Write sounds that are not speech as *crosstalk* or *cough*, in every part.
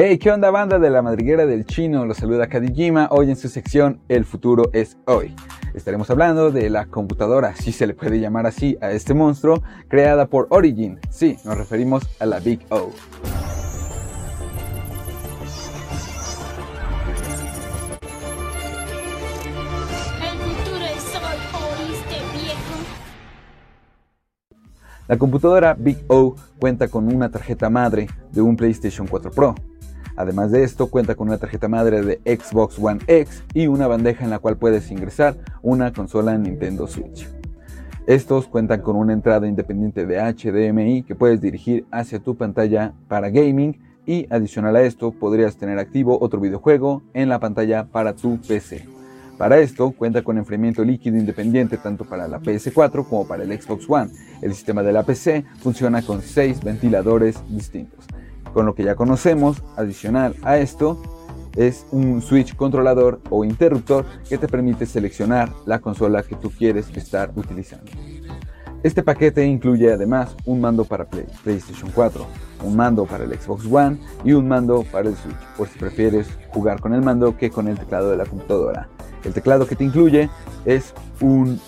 Hey, ¿qué onda banda de la madriguera del chino? Los saluda Kadijima, hoy en su sección El futuro es hoy. Estaremos hablando de la computadora, si se le puede llamar así a este monstruo, creada por Origin. Sí, nos referimos a la Big O. El futuro es hoy, ¿oíste, viejo? La computadora Big O cuenta con una tarjeta madre de un PlayStation 4 Pro. Además de esto, cuenta con una tarjeta madre de Xbox One X y una bandeja en la cual puedes ingresar una consola Nintendo Switch. Estos cuentan con una entrada independiente de HDMI que puedes dirigir hacia tu pantalla para gaming y adicional a esto podrías tener activo otro videojuego en la pantalla para tu PC. Para esto cuenta con enfriamiento líquido independiente tanto para la PS4 como para el Xbox One. El sistema de la PC funciona con 6 ventiladores distintos. Con lo que ya conocemos, adicional a esto, es un switch controlador o interruptor que te permite seleccionar la consola que tú quieres estar utilizando. Este paquete incluye además un mando para Play- PlayStation 4, un mando para el Xbox One y un mando para el Switch, por si prefieres jugar con el mando que con el teclado de la computadora. El teclado que te incluye es un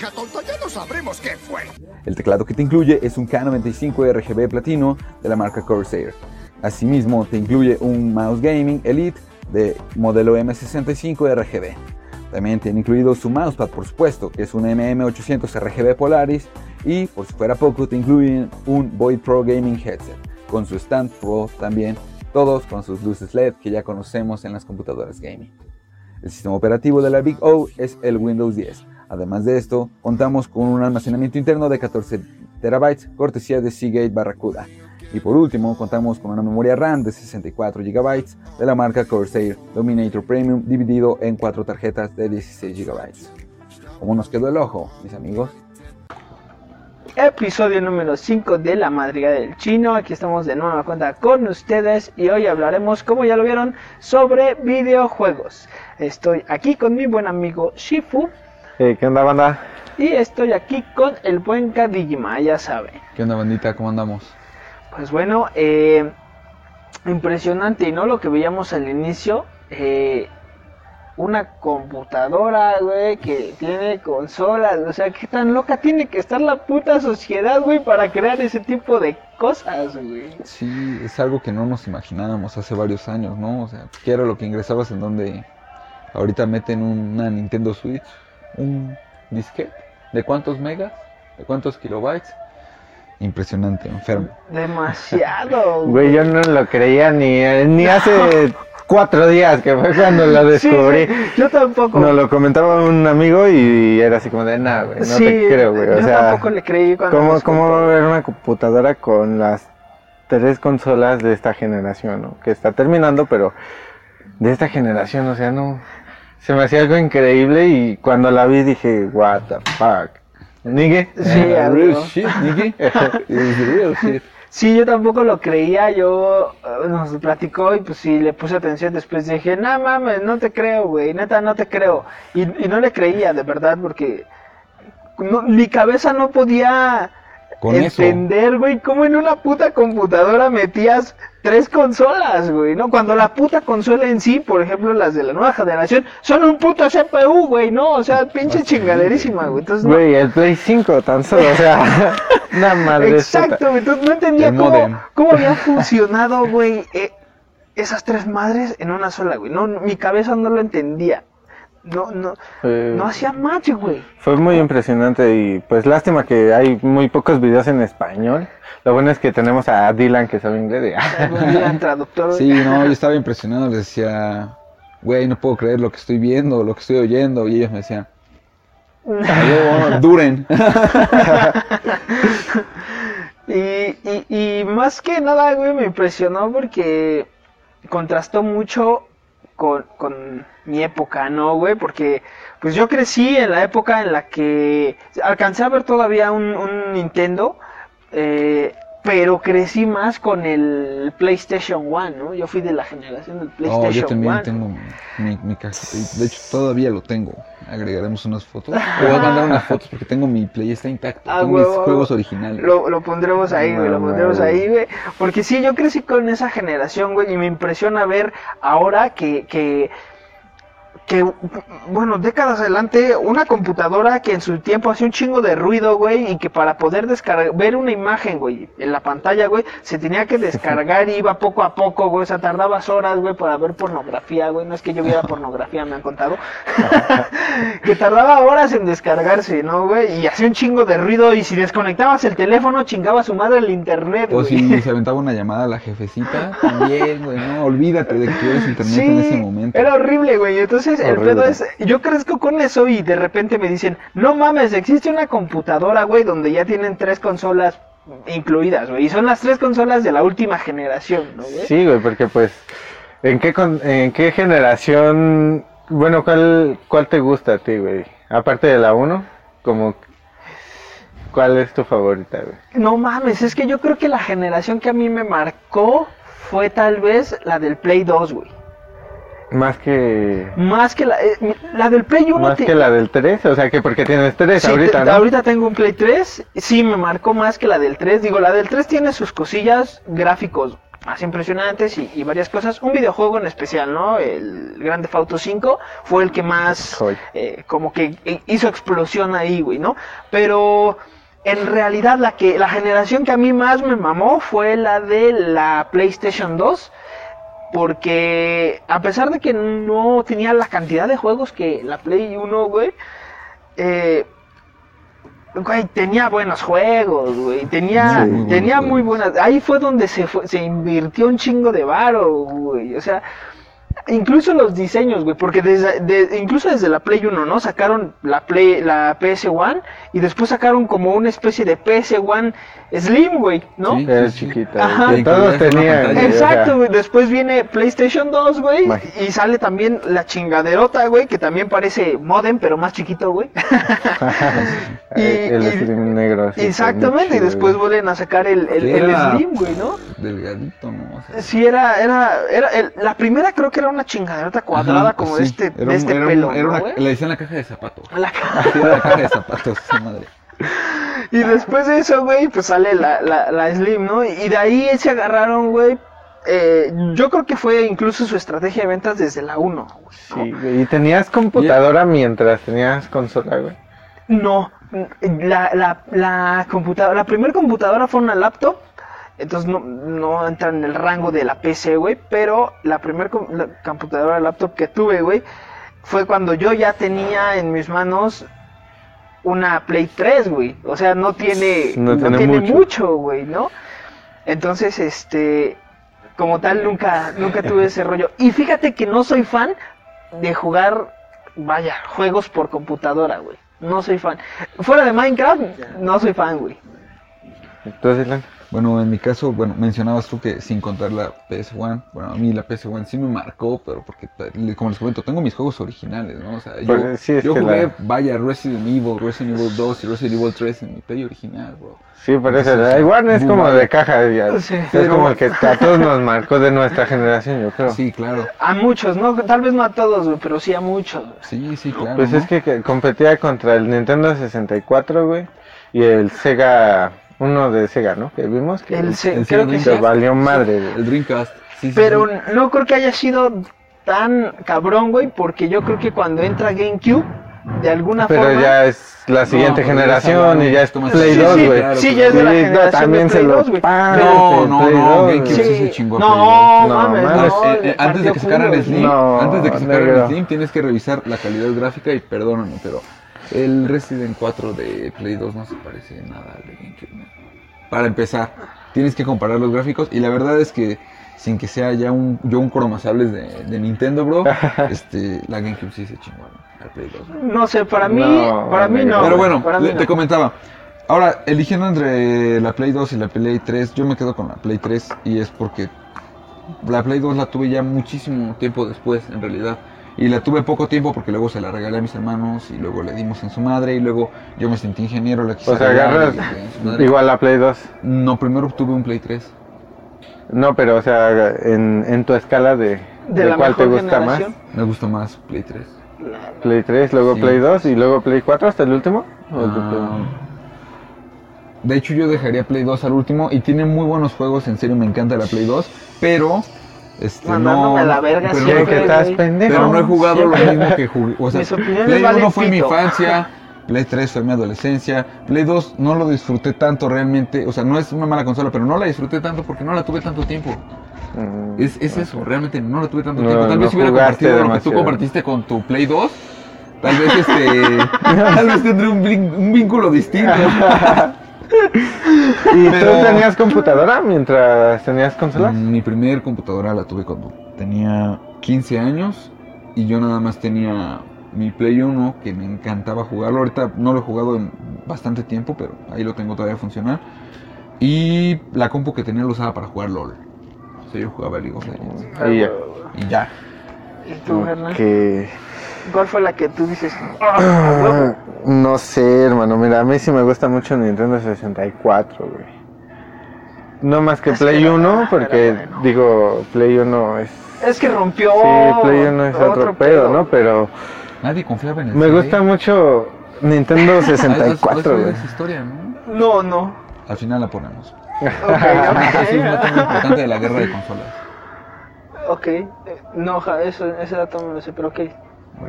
ya no sabremos qué fue. El teclado que te incluye es un K95 RGB platino de la marca Corsair. Asimismo, te incluye un mouse gaming Elite de modelo M65 RGB. También tiene incluido su mousepad, por supuesto, que es un MM800 RGB Polaris. Y por si fuera poco, te incluyen un Void Pro Gaming Headset con su stand Pro también, todos con sus luces LED que ya conocemos en las computadoras gaming. El sistema operativo de la Big O es el Windows 10. Además de esto, contamos con un almacenamiento interno de 14 terabytes, cortesía de Seagate Barracuda. Y por último, contamos con una memoria RAM de 64 GB de la marca Corsair Dominator Premium, dividido en cuatro tarjetas de 16 GB. ¿Cómo nos quedó el ojo, mis amigos? Episodio número 5 de La Madriga del Chino. Aquí estamos de nueva cuenta con ustedes y hoy hablaremos, como ya lo vieron, sobre videojuegos. Estoy aquí con mi buen amigo Shifu Eh, ¿Qué onda, banda? y estoy aquí con el buen Kadijima, ya saben. ¿Qué onda, bandita? ¿Cómo andamos? Pues bueno, eh, impresionante, ¿no? Lo que veíamos al inicio. eh, una computadora, güey, que tiene consolas. O sea, ¿qué tan loca tiene que estar la puta sociedad, güey, para crear ese tipo de cosas, güey? Sí, es algo que no nos imaginábamos hace varios años, ¿no? O sea, ¿qué era lo que ingresabas en donde ahorita meten una Nintendo Switch? ¿Un disquete? ¿De cuántos megas? ¿De cuántos kilobytes? Impresionante, enfermo. Demasiado, *laughs* Güey, yo no lo creía ni, eh, ni hace cuatro días que fue cuando lo *laughs* descubrí. sí, yo tampoco. Nos lo comentaba un amigo y era así como de nada, güey. No Sí, te creo, güey. O yo sea, tampoco le creí cuando ¿cómo, ¿cómo va a contó. haber una computadora con las tres consolas de esta generación, ¿no? Que está terminando, pero de esta generación, o sea, no. Se me hacía algo increíble y cuando la vi dije, what the fuck. ¿Nigue? Sí, Eh, real shit, *laughs* real shit. Sí, yo tampoco lo creía, yo eh, nos platicó y pues sí le puse atención, después dije, no mames, no te creo, güey, neta no te creo. Y, y no le creía, de verdad, porque no- mi cabeza no podía Con eso. entender, güey, cómo en una puta computadora metías tres consolas, güey, ¿no? Cuando la puta consola en sí, por ejemplo, las de la nueva generación, son un puto CPU, güey, ¿no? O sea, pinche chingaderísima, güey. Entonces, no- Güey, el Play 5 tan solo, o sea, *laughs* una madre Exacto, güey, entonces no entendía cómo, cómo había funcionado, güey, eh, esas tres madres en una sola, güey. No, mi cabeza no lo entendía. No, no, Eh, no hacía match, güey. Fue muy impresionante y pues lástima que hay muy pocos videos en español. Lo bueno es que tenemos a Dylan que sabe inglés. El *laughs* traductor. Sí, no, yo estaba impresionado, les decía, güey, no puedo creer lo que estoy viendo, lo que estoy oyendo, y ellos me decían, "Aló, *laughs* duren. *laughs* Y, y, y más que nada, güey, me impresionó porque contrastó mucho con, con mi época, ¿no, güey? Porque pues yo crecí en la época en la que alcancé a ver todavía un, un Nintendo, eh, pero crecí más con el PlayStation One, ¿no? Yo fui de la generación del Oh, PlayStation yo también One. tengo mi, mi De hecho, todavía lo tengo. Agregaremos unas fotos. *laughs* Voy a mandar unas fotos porque tengo mi Play, está intacto. Ah, tengo mis huevo. juegos originales. Lo, lo pondremos ahí, güey, lo pondremos ahí, güey. Porque sí, yo crecí con esa generación, güey, y me impresiona ver ahora que, que, que, bueno, décadas adelante, una computadora que en su tiempo hacía un chingo de ruido, güey, y que para poder descargar, ver una imagen, güey, en la pantalla, güey, se tenía que descargar y iba poco a poco, güey, o sea, tardabas horas, güey, para ver pornografía, güey, no es que yo viera pornografía, me han contado, *laughs* que tardaba horas en descargarse, ¿no, güey? Y hacía un chingo de ruido y si desconectabas el teléfono chingaba a su madre el internet, O si se aventaba una llamada a la jefecita, también, güey, no, olvídate de que tuvieras internet en ese momento. Era horrible, güey. Entonces, el Horrible. pedo es, yo crezco con eso y de repente me dicen, no mames, existe una computadora, güey, donde ya tienen tres consolas incluidas, güey. Y son las tres consolas de la última generación, ¿no, güey? Sí, güey, porque pues, ¿en qué, con- en qué generación, bueno, cuál, cuál te gusta a ti, güey? Aparte de la 1, como, ¿cuál es tu favorita, güey? No mames, es que yo creo que la generación que a mí me marcó fue tal vez la del Play 2, güey. Más que, Más que la, eh, la del Play 1. más te- que la del 3, o sea, que porque tienes 3 Sí, ahorita, te- ¿no? ahorita tengo un Play 3. Sí, me marcó más que la del 3. Digo, la del 3 tiene sus cosillas gráficos más impresionantes y, y varias cosas. Un videojuego en especial, ¿no? El Grand Theft Auto 5 fue el que más eh, como que hizo explosión ahí, güey, ¿no? Pero en realidad la que la generación que a mí más me mamó fue la de la PlayStation 2 porque a pesar de que no tenía la cantidad de juegos que la Play 1, güey, eh, güey, tenía buenos juegos, güey, tenía, Sí, tenía muy buenas, ahí fue donde se fue- se invirtió un chingo de varo, güey, o sea, incluso los diseños, güey, porque desde, de- incluso desde la Play 1, ¿no? Sacaron la Play, la PS1 y después sacaron como una especie de PS1 Slim, güey, ¿no? Sí. Era chiquita, Ajá. que Y todos tenían. Exacto, güey. Después viene PlayStation 2, güey. Y sale también la chingaderota, güey, que también parece modem, pero más chiquito, güey. *laughs* Y- el y- Slim negro. así, Exactamente, y después güey. vuelven a sacar el, el, Sí, el era- Slim, güey, ¿no? Delgadito, ¿no? O sea, Sí, era, era, era, el- la primera creo que era una chingaderota cuadrada ajá, como sí, de este, era de un- este era un- pelo, era ¿no, una-? Le decían la caja de zapatos. La ca- Sí, era la caja de zapatos, esa madre. Y después de eso, güey, pues sale la, la, la Slim, ¿no? Y de ahí se agarraron, güey. eh, yo creo que fue incluso su estrategia de ventas desde la 1, güey. ¿no? Sí, güey, y tenías computadora mientras tenías consola, güey. No, la, la, la computadora, la primera computadora fue una laptop, entonces no, no entra en el rango de la PC, güey, pero la primera computadora laptop que tuve, güey, fue cuando yo ya tenía en mis manos una Play 3, güey, o sea, no tiene, No no tiene tiene mucho. güey, ¿no? Entonces, este, como tal, nunca, nunca tuve ese rollo. Y fíjate que no soy fan de jugar, vaya, juegos por computadora, güey. No soy fan. Fuera de Minecraft, no soy fan, güey. Entonces, Bueno, en mi caso, bueno, mencionabas tú que sin contar la PS1, bueno, a mí la PS1 sí me marcó, pero porque, le- como les comento, tengo mis juegos originales, ¿no? O sea, yo, Pues, sí, es yo jugué, la- vaya, Resident Evil, Resident Evil 2 y Resident Evil 3 en mi Play original, bro. sí, por eso, la igual es como de caja, ya. Sí. es Pero- como el que a todos nos marcó de nuestra generación, yo creo. Sí, claro. A muchos, ¿no? Tal vez no a todos, güey, pero sí a muchos. güey. Sí, sí, claro. Pues ¿no? es que, que competía contra el Nintendo 64, güey, y el Sega, uno de Sega, ¿no? Que vimos que El se- el creo Sega que se sí. valió madre, güey. El Dreamcast. Sí, sí, Pero sí. no creo que haya sido tan cabrón, güey, porque yo creo que cuando entra GameCube, de alguna Pero forma... ya es la siguiente pero ya generación y ya es más Play Sí, 2, sí, güey. claro, sí, claro. ya es de la Sí, no, generación también de se Play lo 2, güey. No, no, Play no, 2, GameCube sí Sí. se chingó. No, No, mames, mames. no, Eh, eh, antes de que sacaran Slim, No, antes de que sacaran Slim, tienes que revisar la calidad gráfica y perdóname, pero el Resident 4 de Play 2 no se parece nada al de GameCube. ¿no? Para empezar, tienes que comparar los gráficos y la verdad es que sin que sea ya un yo un cromasables de, de Nintendo, bro, *laughs* este la GameCube sí se chingó ¿no? al Play 2. ¿no? No sé, para mí, No, para mí no. Pero bueno, para mí le- no. te comentaba. Ahora, eligiendo entre la Play 2 y la Play 3, yo me quedo con la Play 3 y es porque la Play 2 la tuve ya muchísimo tiempo después, en realidad. Y la tuve poco tiempo porque luego se la regalé a mis hermanos y luego le dimos en su madre y luego yo me sentí ingeniero, la quise O sea, agarras igual la Play 2. No, primero tuve un Play 3. No, pero o sea, en, en tu escala de, De de cuál te gusta generación. Me gusta más Play 3. más. Play 3, luego Sí. Play 2 y luego Play 4 hasta el último. ¿O el de Play- Ah, de hecho, yo dejaría Play 2 al último y tiene muy buenos juegos. En serio, me encanta la Play 2. Pero, este, Mandándome no. a la verga pero, Siempre que estás güey. pendejo. pero no he jugado lo mismo que jugué. O sea, Play valen 1 fue mi infancia. *laughs* Play 3 fue mi adolescencia. Play 2 no lo disfruté tanto realmente. O sea, no es una mala consola, pero no la disfruté tanto porque no la tuve tanto tiempo. Mm, Es, es eso, realmente no la tuve tanto No, tiempo. Tal no vez si hubiera compartido lo que tú compartiste con tu Play 2, tal vez este. *laughs* tal vez un, vin- un vínculo distinto. *laughs* ¿Y Pero- tú tenías computadora mientras tenías consola? Mm, Mi primer computadora la tuve cuando tenía 15 años y yo nada más tenía mi Play 1 que me encantaba jugarlo. Ahorita no lo he jugado en bastante tiempo, pero ahí lo tengo todavía a funcionar. Y la compu que tenía lo usaba para jugar LOL. O sea, yo jugaba League of Legends. Y ya. Y ya. ¿Y tú, Hernán? Que... ¿Cuál fue la que tú dices? "Ah, a huevo"? No sé, hermano. Mira, a mí sí me gusta mucho Nintendo 64, güey. No más que Es Play que era- 1, era porque bueno. digo, Play 1 es. Es que rompió. Sí, Play 1 es otro, pedo, ¿no? Pero Nadie confiaba en el me CD. gusta mucho Nintendo *laughs* Ah, esa es- 64, esa güey. historia, ¿no? No, no. Al final la ponemos. *laughs* Ok, Ese es un dato muy ok. importante de la guerra de consolas. ok. Eh, No, ja, eso, ese dato no lo sé, pero ok.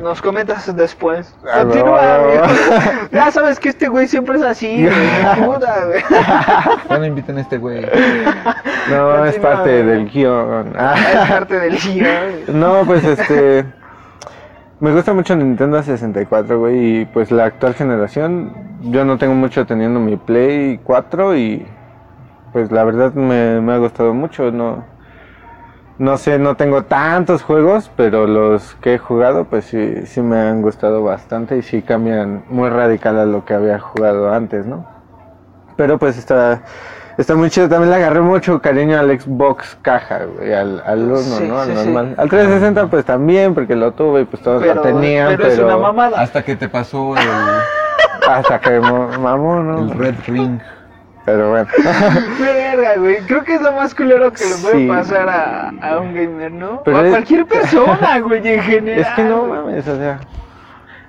Nos comentas después. Ah, no, Continúa, no. *laughs* Ya sabes que este güey siempre es así, güey. Puta, *laughs* güey. Ya no inviten a este güey. *laughs* No, es parte del guion. Ah. Es parte del guion. No, pues este. Me gusta mucho Nintendo 64, güey. Y pues la actual generación. Yo no tengo mucho teniendo mi Play 4 y. Pues la verdad me, me ha gustado mucho. No, no sé, no tengo tantos juegos, pero los que he jugado, pues sí, sí me han gustado bastante y sí cambian muy radical a lo que había jugado antes, ¿no? Pero pues está. Está muy chido, también le agarré mucho cariño al Xbox caja, güey, al, al uno, Sí, ¿no? Al sí, sí. normal. Al 360 pues también, porque lo tuve y pues todos Pero, lo tenían, pero pero, es una mamada. Hasta que te pasó el, *laughs* hasta que mo- mamó, ¿no? el Red Ring. Pero bueno. *laughs* Verga, güey. Creo que es lo más culero que le puede Sí. pasar a, a un gamer, ¿no? Pero o a es- cualquier *laughs* persona, güey, en general. es que no mames, o sea...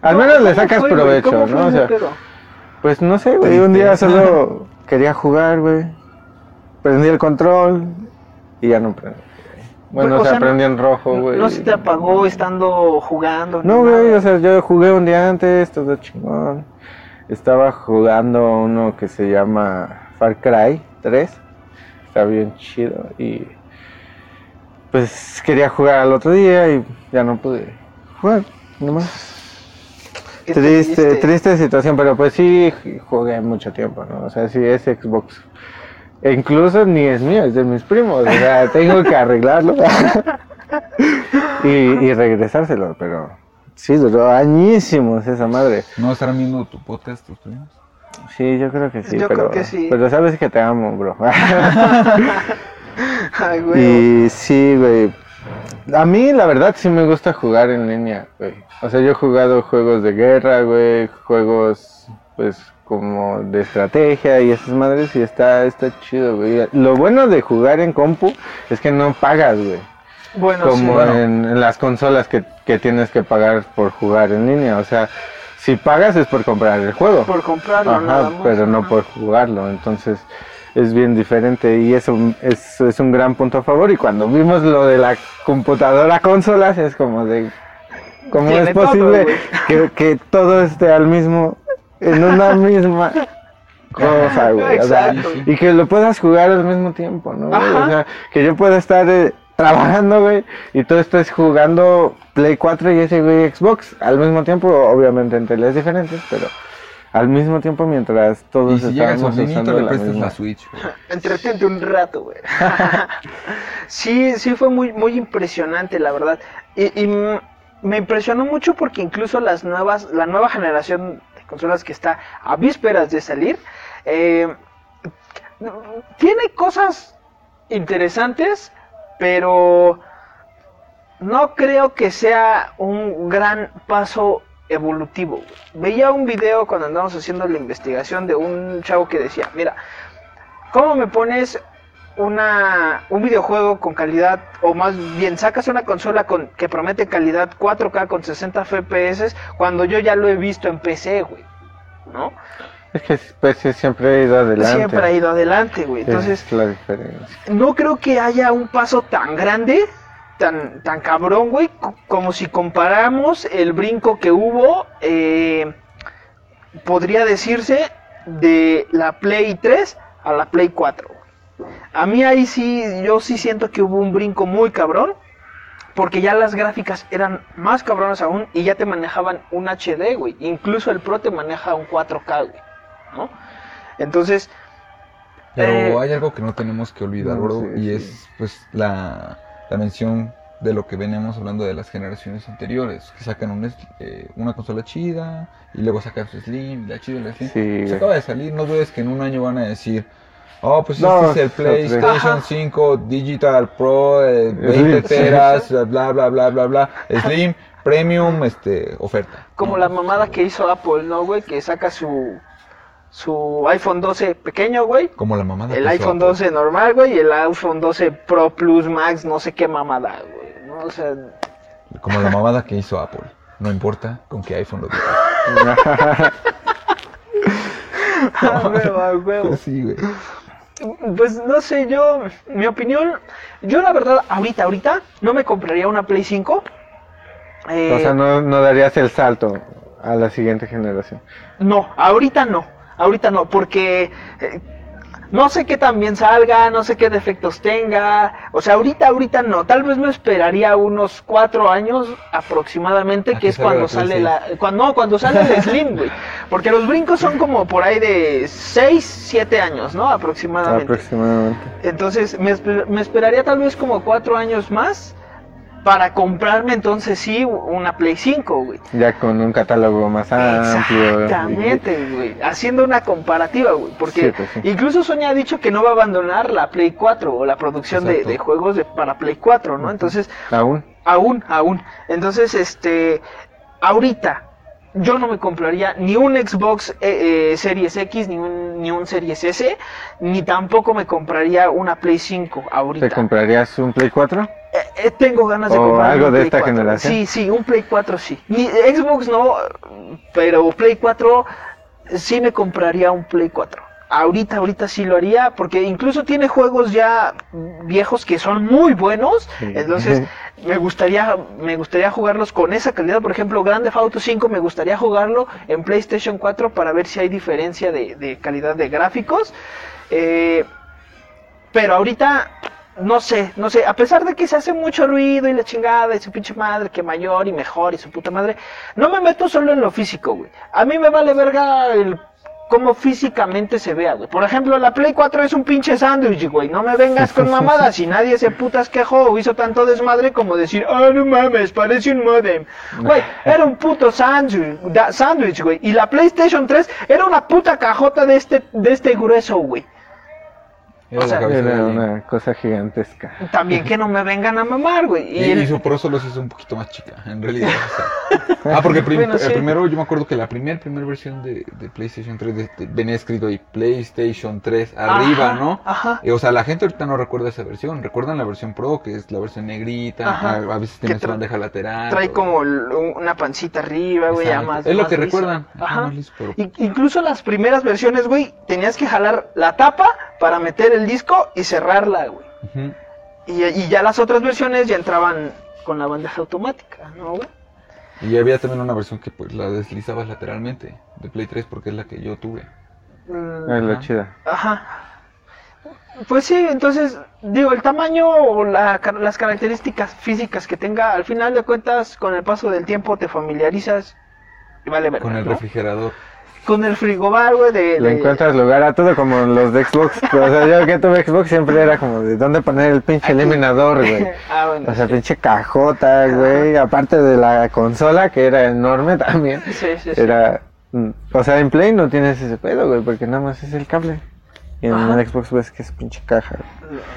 Al No, menos le ¿cómo sacas fue, provecho, ¿Cómo fue ¿no? O sea, pues no sé, güey, un día solo *laughs* quería jugar, güey. Prendí el control y ya no prendí. Bueno, Güey, o sea, no- prendí en rojo, güey. No se te apagó estando jugando. No, güey, o sea, yo jugué un día antes, todo chingón. Estaba jugando uno que se llama Far Cry 3. Está bien chido y pues quería jugar al otro día y ya no pude jugar, nomás. Triste, triste situación, pero pues sí jugué mucho tiempo, ¿no? O sea, sí es Xbox. E incluso ni es mío, es de mis primos. O sea, tengo que arreglarlo *laughs* y, y regresárselo, pero sí, duró añísimos esa madre. ¿No estarán viendo tu podcast tus primos? Sí, yo creo que sí, Yo pero, creo que sí. pero sabes que te amo, bro. *laughs* Ay, güey. y sí, güey. A mí, la verdad, sí me gusta jugar en línea, güey. O sea, yo he jugado juegos de guerra, güey, juegos, pues, como de estrategia y esas madres, y está, está chido, güey. Lo bueno de jugar en compu es que no pagas, güey. Bueno, como sí. en, en las consolas que, que tienes que pagar por jugar en línea. O sea, si pagas es por comprar el juego. Por comprarlo, Ajá, nada más. pero no por jugarlo. Entonces es bien diferente y eso es, es un gran punto a favor. Y cuando vimos lo de la computadora consolas es como de... ¿Cómo Tiene es todo, posible güey. que, que todo esté al mismo, en una *laughs* misma cosa, güey? O sea, y que lo puedas jugar al mismo tiempo, ¿no? güey? O sea, que yo pueda estar eh, trabajando, güey, y tú estés jugando Play 4 y ese güey Xbox al mismo tiempo, obviamente en teles diferentes, pero al mismo tiempo mientras todos Y si llega el estábamos sobrinito, usando le la prestas misma. la Switch. Entretente un rato, güey. *laughs* sí, sí fue muy, muy impresionante, la verdad. Y, me impresionó mucho porque incluso las nuevas, la nueva generación de consolas que está a vísperas de salir, eh, tiene cosas interesantes, pero no creo que sea un gran paso evolutivo. Veía un video cuando andábamos haciendo la investigación de un chavo que decía, mira, ¿cómo me pones una, un videojuego con calidad, o más bien sacas una consola con, que promete calidad 4K con 60 FPS cuando yo ya lo he visto en PC, güey? ¿No? Es que sí, siempre ha ido adelante. Siempre ha ido adelante, güey. Entonces, es la diferencia. no creo que haya un paso tan grande, tan, tan cabrón, güey, co- como si comparamos el brinco que hubo, eh, podría decirse, de la Play 3 a la Play 4. A mí ahí sí, yo sí siento que hubo un brinco muy cabrón, porque ya las gráficas eran más cabronas aún y ya te manejaban un HD, güey. Incluso el Pro te maneja un 4K, güey, ¿no? Entonces, Pero Eh, hay algo que no tenemos que olvidar, no, gordo, sí, y sí. es pues la, la mención de lo que veníamos hablando de las generaciones anteriores, que sacan un eh, una consola chida y luego sacan su Slim, la chida y la Slim. Sí, Se acaba de salir, no dudes que en un año van a decir, oh, pues No, este es el. PlayStation *laughs* Ajá. 5 Digital Pro, eh, 20 Slim. teras, bla, bla, bla, bla, bla, Slim, *laughs* Premium, este, oferta. Como ¿no? la mamada que hizo Apple, ¿no, güey? Que saca su, su iPhone 12 pequeño, güey. Como la mamada El iPhone Apple. 12 normal, güey. Y el iPhone 12 Pro Plus Max, no sé qué mamada, güey. ¿no? O sea, Como la mamada que hizo Apple. No importa con qué iPhone lo digas. a *laughs* huevo, a huevo. *laughs* Sí, güey. Pues no sé, yo, mi opinión, yo la verdad, ahorita, ahorita, no me compraría una Play 5. Eh, O sea, no, no darías el salto a la siguiente generación. No, ahorita no, ahorita no, porque eh, no sé qué también salga, no sé qué defectos tenga, o sea, ahorita, ahorita no, tal vez me esperaría unos cuatro años aproximadamente, que que es cuando sale la, cuando, no, cuando sale el *laughs* Slim, güey, porque los brincos son como por ahí de seis, siete años, ¿no? Aproximadamente. Aproximadamente. Entonces, me, me esperaría tal vez como cuatro años más para comprarme entonces sí una Play 5, güey. Ya con un catálogo más amplio. Exactamente, güey. Haciendo una comparativa, güey. Porque Sí, pues sí. incluso Sony ha dicho que no va a abandonar la Play 4 o la producción de juegos de- para Play 4, ¿no? Entonces, Aún. aún, aún. Entonces, este, ahorita yo no me compraría ni un Xbox eh, eh, Series X, ni un, ni un Series S, ni tampoco me compraría una Play 5 ahorita. ¿Te comprarías un Play 4? Eh, eh, tengo ganas de ¿O comprar algo un de Play esta 4. generación? Sí, sí, un Play 4 sí. Ni, Xbox no, pero Play 4 sí me compraría un Play 4. Ahorita, ahorita sí lo haría, porque incluso tiene juegos ya viejos que son muy buenos. Sí. Entonces, *laughs* me gustaría, me gustaría jugarlos con esa calidad. Por ejemplo, Grand Theft Auto 5 me gustaría jugarlo en PlayStation 4 para ver si hay diferencia de, de calidad de gráficos. Eh, pero ahorita, no sé, no sé, a pesar de que se hace mucho ruido y la chingada y su pinche madre, que mayor y mejor y su puta madre, no me meto solo en lo físico, güey. A mí me vale verga el cómo físicamente se vea, güey. Por ejemplo, la Play 4 es un pinche sándwich, güey. No me vengas con *laughs* mamadas y nadie se putas quejó o hizo tanto desmadre como decir, ah, no mames, parece un modem. *laughs* Güey, era un puto sándwich, güey. Y la PlayStation 3 era una puta cajota de este, de este grueso, güey. Era O sea, la cabeza de Era alguien. una cosa gigantesca. También que no me vengan a mamar, güey. Y, Y el- y su Pro solo se hizo un poquito más chica, en realidad. o sea. Ah, porque el, prim- Bueno, el sí. primero, yo me acuerdo que la primer, primer versión de, de PlayStation 3 de- de- venía escrito ahí PlayStation 3 arriba, Ajá, ¿no? ajá. Y, o sea, la gente ahorita no recuerda esa versión. Recuerdan la versión Pro, que es la versión negrita. Ajá. A, veces tiene su bandeja lateral. Trae o- como una pancita arriba, güey, ya más. Es lo más que liso. recuerdan. Ajá, liso, pero- incluso las primeras versiones, güey, tenías que jalar la tapa para meter el disco y cerrarla, güey. Y, y ya las otras versiones ya entraban con la bandeja automática, ¿no, güey? Y había también una versión que pues la deslizabas lateralmente de Play 3 porque es la que yo tuve. Mm, Es la chida. Ajá. Pues sí, entonces, digo, el tamaño o la las características físicas que tenga, al final de cuentas, con el paso del tiempo te familiarizas y vale verga, Con el ¿no? refrigerador. Con el frigobar, güey, de... Le de- encuentras lugar a todo como los de Xbox. *laughs* O sea, yo que tuve Xbox siempre era como de dónde poner el pinche eliminador, *laughs* güey. ah, bueno. O sea, pinche cajota, güey. Aparte de la consola, que era enorme *laughs* también. Sí, sí, sí. Era. mm, O sea, en Play no tienes ese pedo, güey, porque nada más es el cable. Y en Ajá. el Xbox ves que es pinche caja.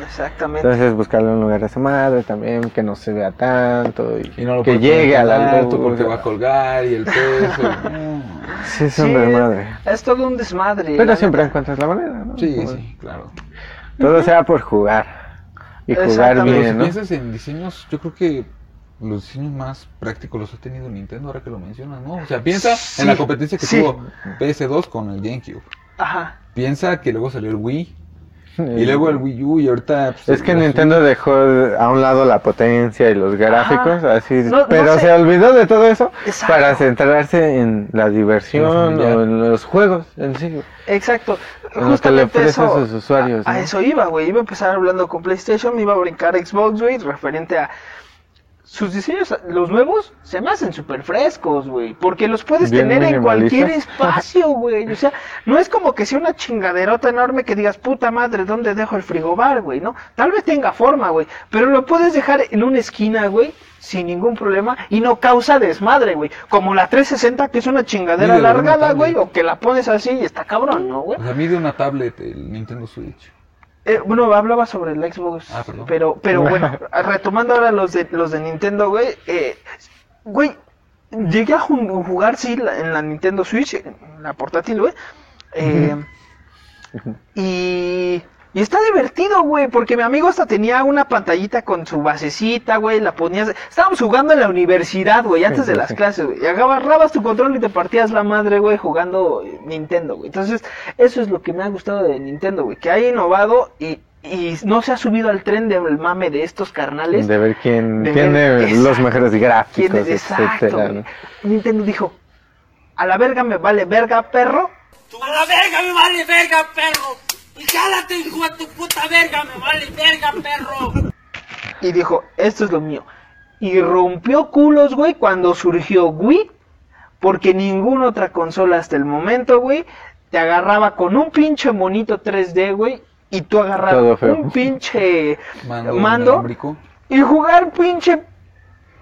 Exactamente. Entonces buscarle un lugar a esa madre también, que no se vea tanto y, Y no lo que llegue a la luz. porque va a colgar y el peso. no. *laughs* Sí, es un Sí, desmadre. Es todo un desmadre. Pero siempre neta. encuentras la manera, ¿no? Sí, Como sí, claro. Todo sea por jugar. Y jugar Exactamente. Pero si bien, ¿no? piensas en diseños, yo creo que los diseños más prácticos los ha tenido Nintendo ahora que lo mencionas, ¿no? O sea, piensa Sí, en la competencia que sí. tuvo PS2 con el GameCube. Ajá. Piensa que luego salió el Wii *laughs* y luego el Wii U y ahorita... pues, Es que Nintendo dejó a un lado la potencia y los gráficos, así, No- no pero sé. se olvidó de todo eso Exacto. para centrarse en la diversión o en los juegos en sí. Exacto. En lo que le ofrece a eso. sus usuarios, A, a eso iba, güey. Iba a empezar hablando con PlayStation, me iba a brincar Xbox, güey, referente a. Sus diseños, los nuevos, se me hacen súper frescos, güey. Porque los puedes Bien tener en cualquier *laughs* espacio, güey. O sea, no es como que sea una chingaderota enorme que digas, puta madre, ¿dónde dejo el frigobar, güey? ¿No? Tal vez tenga forma, güey. Pero lo puedes dejar en una esquina, güey, sin ningún problema. Y no causa desmadre, güey. Como la 360, que es una chingadera alargada, güey. O que la pones así y está cabrón, ¿no, güey? O sea, mide una tablet el Nintendo Switch. Eh, bueno, hablaba sobre el Xbox, Ah, pero, pero *laughs* bueno, retomando ahora los de los de Nintendo, güey, eh, güey, llegué a ju- jugar sí la- en la Nintendo Switch, en la portátil, güey, eh, y y está divertido, güey, porque mi amigo hasta tenía una pantallita con su basecita, güey, la ponías, estábamos jugando en la universidad, güey, antes de las clases, güey, y agarrabas tu control y te partías la madre, güey, jugando eh, Nintendo, güey. Entonces, eso es lo que me ha gustado de Nintendo, güey, que ha innovado y, y no se ha subido al tren del mame de estos carnales. De ver quién De tiene *laughs* ver- los exacto. mejores ¿Quién gráficos, es? Exacto, etcétera. Nintendo dijo, a la verga me vale verga, perro. A la verga me vale verga, perro. Y jálate, hijo de tu puta verga, me vale verga, perro. Y dijo, esto es lo mío. Y rompió culos, güey, cuando surgió Wii. Porque ninguna otra consola hasta el momento, güey, te agarraba con un pinche monito 3D, güey. Y tú agarrabas un pinche *laughs* Mando, y jugar pinche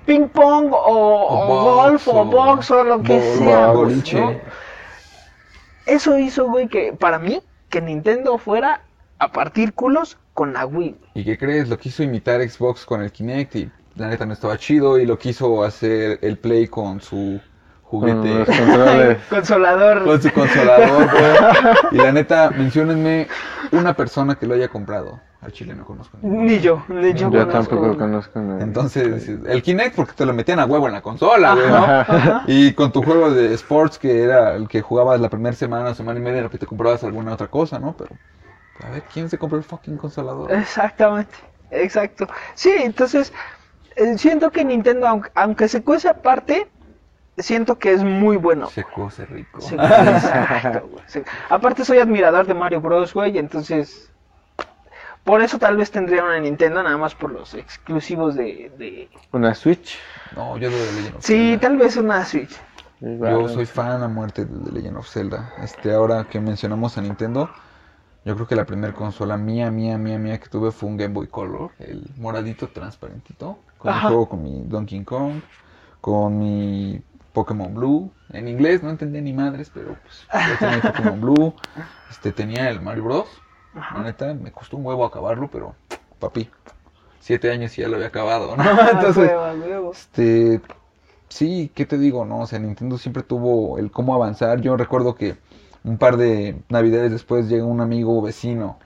ping pong o, o golf o box o lo que bol- sea. Eso hizo, güey, que para mí, que Nintendo fuera a partir culos con la Wii. ¿Y qué crees? Lo quiso imitar Xbox con el Kinect y la neta no estaba chido y lo quiso hacer el Play con su Con juguete, *laughs* controles. Consolador. con su consolador, güey. Y la neta, menciónenme una persona que lo haya comprado. Al chile no conozco. Ni yo, ni yo, Yo conozco tampoco uno. conozco nada. Entonces, el Kinect porque te lo metían a huevo en la consola, güey, ¿no? Ajá. Y con tu juego de sports que era el que jugabas la primera semana, semana y media, de repente te comprabas alguna otra cosa, ¿no? Pero, a ver, ¿quién se compró el fucking consolador? Exactamente, exacto. Sí, entonces, eh, siento que Nintendo, aunque, aunque se cuece aparte, siento que es muy bueno. Se cose rico. Sí, exacto, güey. Aparte soy admirador de Mario Bros, güey, entonces... Por eso tal vez tendría una Nintendo, nada más por los exclusivos de... de- Una Switch. No, yo de Legend of Sí, Zelda. tal vez una Switch. Yo soy fan a muerte de The Legend of Zelda. Este, ahora que mencionamos a Nintendo, yo creo que la primera consola mía, mía, mía, mía que tuve fue un Game Boy Color, el moradito transparentito, con el Ajá. juego con mi Donkey Kong, con mi Pokémon Blue, en inglés no entendía ni madres, pero pues yo tenía Pokémon Blue, este, tenía el Mario Bros. La neta, me costó un huevo acabarlo, pero papi, siete años y ya lo había acabado, ¿no? *laughs* Entonces, Ah, huevo, huevo. este, sí, ¿qué te digo? No, o sea, Nintendo siempre tuvo el cómo avanzar. Yo recuerdo que un par de navidades después llega un amigo vecino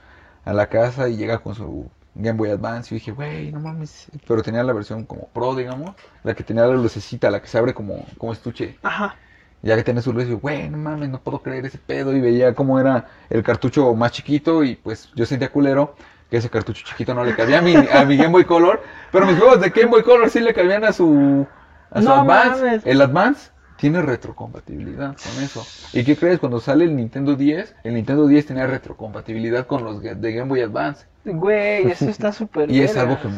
a la casa y llega con su Game Boy Advance y dije, güey, no mames. Pero tenía la versión como Pro, digamos, la que tenía la lucecita, la que se abre como, como estuche. Ajá. Ya que tenía su luz, yo, güey, no mames, no puedo creer ese pedo. Y veía cómo era el cartucho más chiquito y pues yo sentía culero que ese cartucho chiquito no le cabía a mi, a mi Game Boy Color. Pero mis juegos de Game Boy Color sí le cabían a su, a su No Advance. mames. El Advance tiene retrocompatibilidad con eso. ¿Y qué crees? Cuando sale el Nintendo 10, el Nintendo 10 tenía retrocompatibilidad con los de Game Boy Advance. Güey, eso *laughs* está súper Y es algo que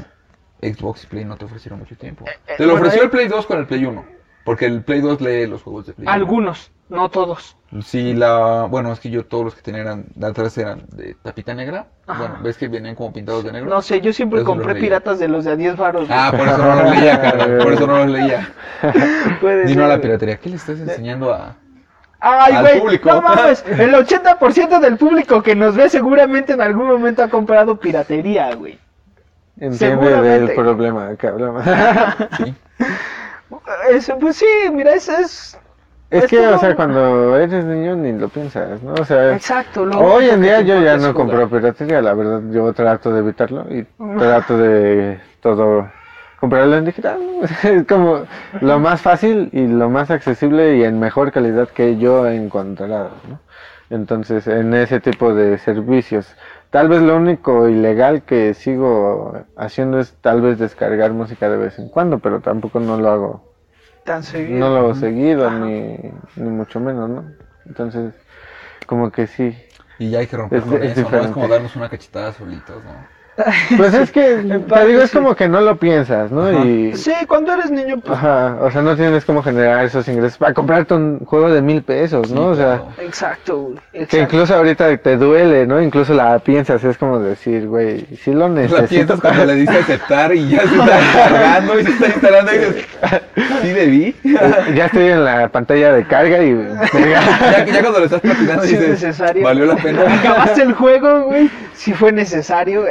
Xbox y Play no te ofrecieron mucho tiempo. eh, Te lo bueno, ofreció eh. el Play 2 con el Play 1. Porque el Play 2 lee los juegos de Play 1. Algunos, no todos. Sí, la, bueno, es que yo todos los que tenía eran, de atrás eran de tapita negra. Ajá. Bueno, ves que venían como pintados de negro. No sé, yo siempre compré piratas de los de a 10 baros. Ah, por eso no los leía, *laughs* carnal, por eso no los leía. *laughs* Puede Ni no ser, a la piratería. ¿Qué le estás enseñando a, Ay, güey, no mames, *laughs* el 80% del público que nos ve seguramente en algún momento ha comprado piratería, güey. Entiende el problema hablamos. Sí. Eso, pues sí, mira, eso es... es Es que, o sea, cuando eres niño ni lo piensas, ¿no? O sea, Exacto. lo hoy en día yo ya es no compro piratería, la verdad, yo trato de evitarlo y trato de todo comprarlo en digital. *laughs* Es como lo más fácil y lo más accesible y en mejor calidad que yo he encontrado, ¿no? Entonces, en ese tipo de servicios, tal vez lo único ilegal que sigo haciendo es tal vez descargar música de vez en cuando, pero tampoco no lo hago Tan seguido. no lo hago seguido, ni, ni mucho menos, ¿no? Entonces, como que sí. Y ya hay que romper Es- con es eso, ¿no? Es diferente. como darnos una cachetada solitos, ¿no? Pues es que, *laughs* te digo, es como que no lo piensas, ¿no? Ajá. Y, Sí, cuando eres niño, pues... ajá, o sea, no tienes como generar esos ingresos para comprarte un juego de mil pesos, ¿no? Sí, o sea, claro. Exacto, güey. que Exacto. incluso ahorita te duele, ¿no? Incluso la piensas, es como decir, güey, sí lo La necesito. piensas cuando le dice aceptar y ya se *laughs* está cargando y se está instalando y dices, ¿sí debí? ya estoy en la pantalla de carga y... *laughs* ya, ya cuando lo estás platicando Sí es dices, necesario. valió la pena. Acabaste el juego, güey. Si fue necesario.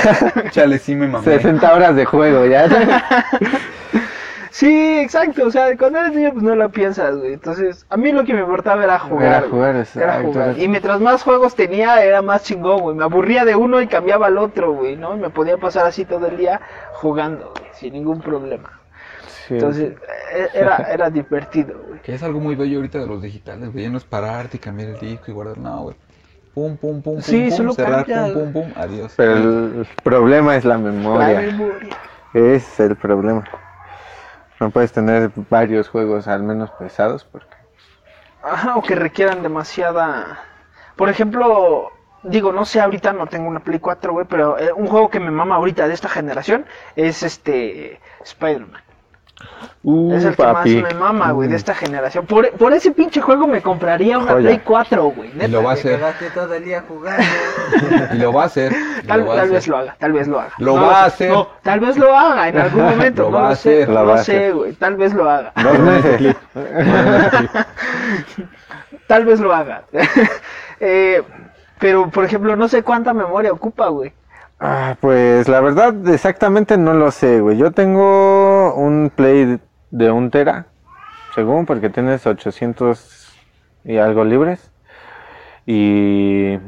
*laughs* Chale, sí me mamé. 60 horas de juego, ya. *laughs* sí, exacto. O sea, cuando eres niño, pues no lo piensas, güey. Entonces, a mí lo que me importaba era jugar. Era jugar, Era exacto. jugar. Y mientras más juegos tenía, era más chingón, güey. Me aburría de uno y cambiaba al otro, güey, ¿no? Y me podía pasar así todo el día jugando, güey, sin ningún problema. Sí. Entonces, eh, era, *laughs* era divertido, güey. Que es algo muy bello ahorita de los digitales, güey. Ya no es pararte y cambiar el disco y guardar. No, güey. Pum, pum, pum, pum, Sí, pum, solo cerrar, cambia, pum, pum, pum, adiós. Pero el problema es la La memoria. memoria. Es el problema. No puedes tener varios juegos al menos pesados porque... Ajá, o que requieran demasiada... Por ejemplo, digo, no sé, ahorita no tengo una Play 4, güey, pero eh, un juego que me mama ahorita de esta generación es este Spider-Man. Uh, es el que más me mama, güey, de Mm. esta generación. Por, por ese pinche juego me compraría una Joya. Play 4, güey. Y neta. lo va a hacer. Quedaste todo el día jugando. *laughs* Y lo va a hacer. Tal, lo va a tal hacer. vez lo haga, tal vez lo haga. Lo No va a sé, hacer. no, tal vez lo haga en algún *laughs* momento. Lo no va a lo sé, hacer. Lo no va a lo sé, hacer. güey. Tal vez lo haga. *laughs* Tal vez lo haga. Eh, pero, por ejemplo, no sé cuánta memoria ocupa, güey. Ah, pues la verdad exactamente no lo sé, güey. Yo tengo un Play de un tera, según, porque tienes 800 y algo libres. Y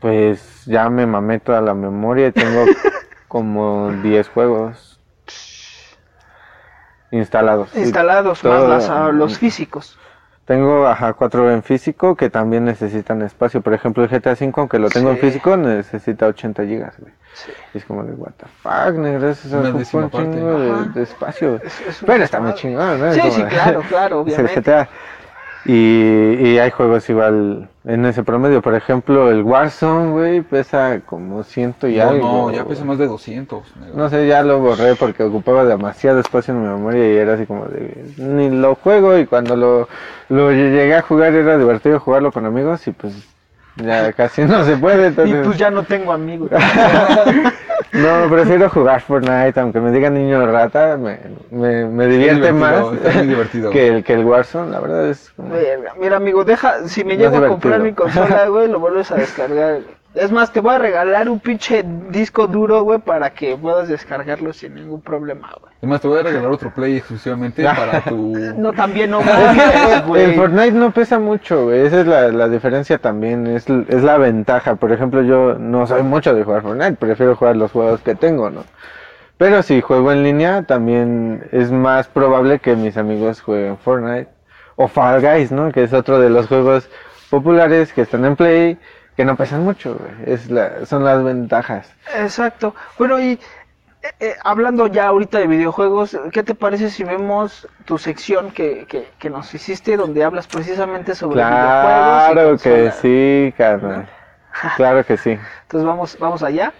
pues ya me mamé toda la memoria y tengo *laughs* como 10 juegos instalados. Instalados más las, ah, los físicos. Tengo, ajá, cuatro en físico que también necesitan espacio. Por ejemplo, el GTA V, aunque lo tengo en físico, necesita 80 gigas, güey. Sí. Y es como de, what the fuck, negro, eso es un chingo de, espacio. Es- es un Pero está muy chingón, ¿no? Sí, sí, de- claro, *laughs* claro, es el obviamente. GTA. Y, y hay juegos igual en ese promedio. Por ejemplo, el Warzone, güey, pesa como ciento y No, algo. no, ya pesa más de 200. negro. No sé, ya lo borré porque ocupaba demasiado espacio en mi memoria y era así como de... Ni lo juego y cuando lo, lo llegué a jugar era divertido jugarlo con amigos y pues ya casi *laughs* no se puede. Y Entonces, pues ya no tengo amigos. *laughs* No, prefiero jugar Fortnite, aunque me digan niño rata, me, me, me divierte más que el, que el Warzone, la verdad es... Mira, amigo, deja, si me Más llego a comprar mi consola, güey, lo vuelves a descargar. Güey. Es más, te voy a regalar un pinche disco duro, güey, para que puedas descargarlo sin ningún problema, güey. Además, te voy a regalar otro play exclusivamente *laughs* para tu. No, también no, *laughs* que el güey. Fortnite no pesa mucho, güey. Esa es la, la diferencia también. Es, es la ventaja. Por ejemplo, yo no soy mucho de jugar Fortnite. Prefiero jugar los juegos que tengo, ¿no? Pero si juego en línea, también es más probable que mis amigos jueguen Fortnite. O Fall Guys, ¿no? Que es otro de los juegos populares que están en Play, que no pesan mucho, güey. Es la, son las ventajas. Exacto. Bueno, y eh, eh, hablando ya ahorita de videojuegos, ¿qué te parece si vemos tu sección que, que, que nos hiciste donde hablas precisamente sobre Claro videojuegos? y que sí, carnal. *laughs* Claro que sí. Entonces vamos, vamos allá.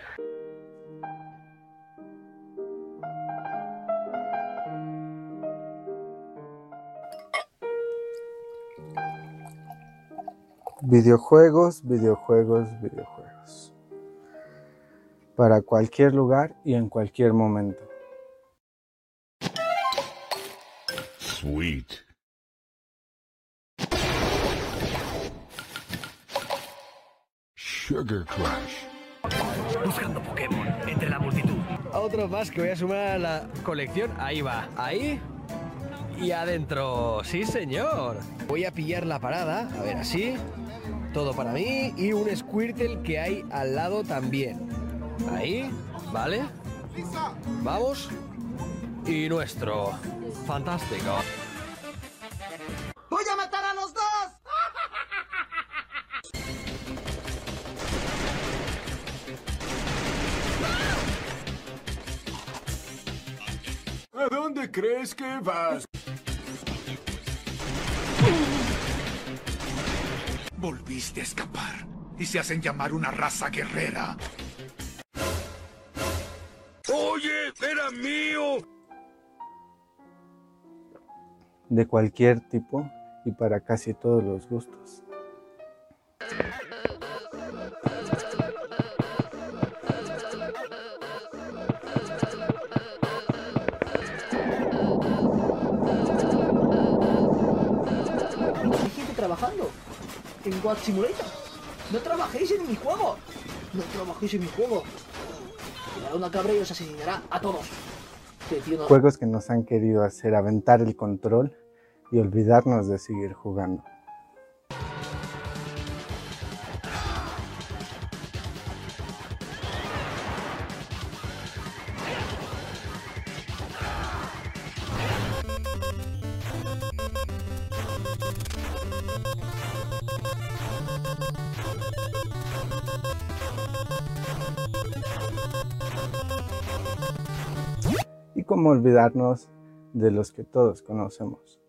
Videojuegos, videojuegos, videojuegos. Para cualquier lugar y en cualquier momento. Sweet. Sugar Crush. Buscando Pokémon entre la multitud. Otro más que voy a sumar a la colección. Ahí va. Ahí y adentro. Sí, señor. Voy a pillar la parada. A ver, así. Todo para mí. Y un Squirtle que hay al lado también. Ahí. Vale. Vamos. Y nuestro. Fantástico. ¡Voy a matar a los dos! ¿A dónde crees que vas? Volviste a escapar y se hacen llamar una raza guerrera. ¡Oye, era mío! De cualquier tipo y para casi todos los gustos. En God Simulator. No trabajéis en mi juego. No trabajéis en mi juego. Llegará una cabra y os asesinará a todos. Tío no- Juegos que nos han querido hacer aventar el control y olvidarnos de seguir jugando. Olvidarnos de los que todos conocemos.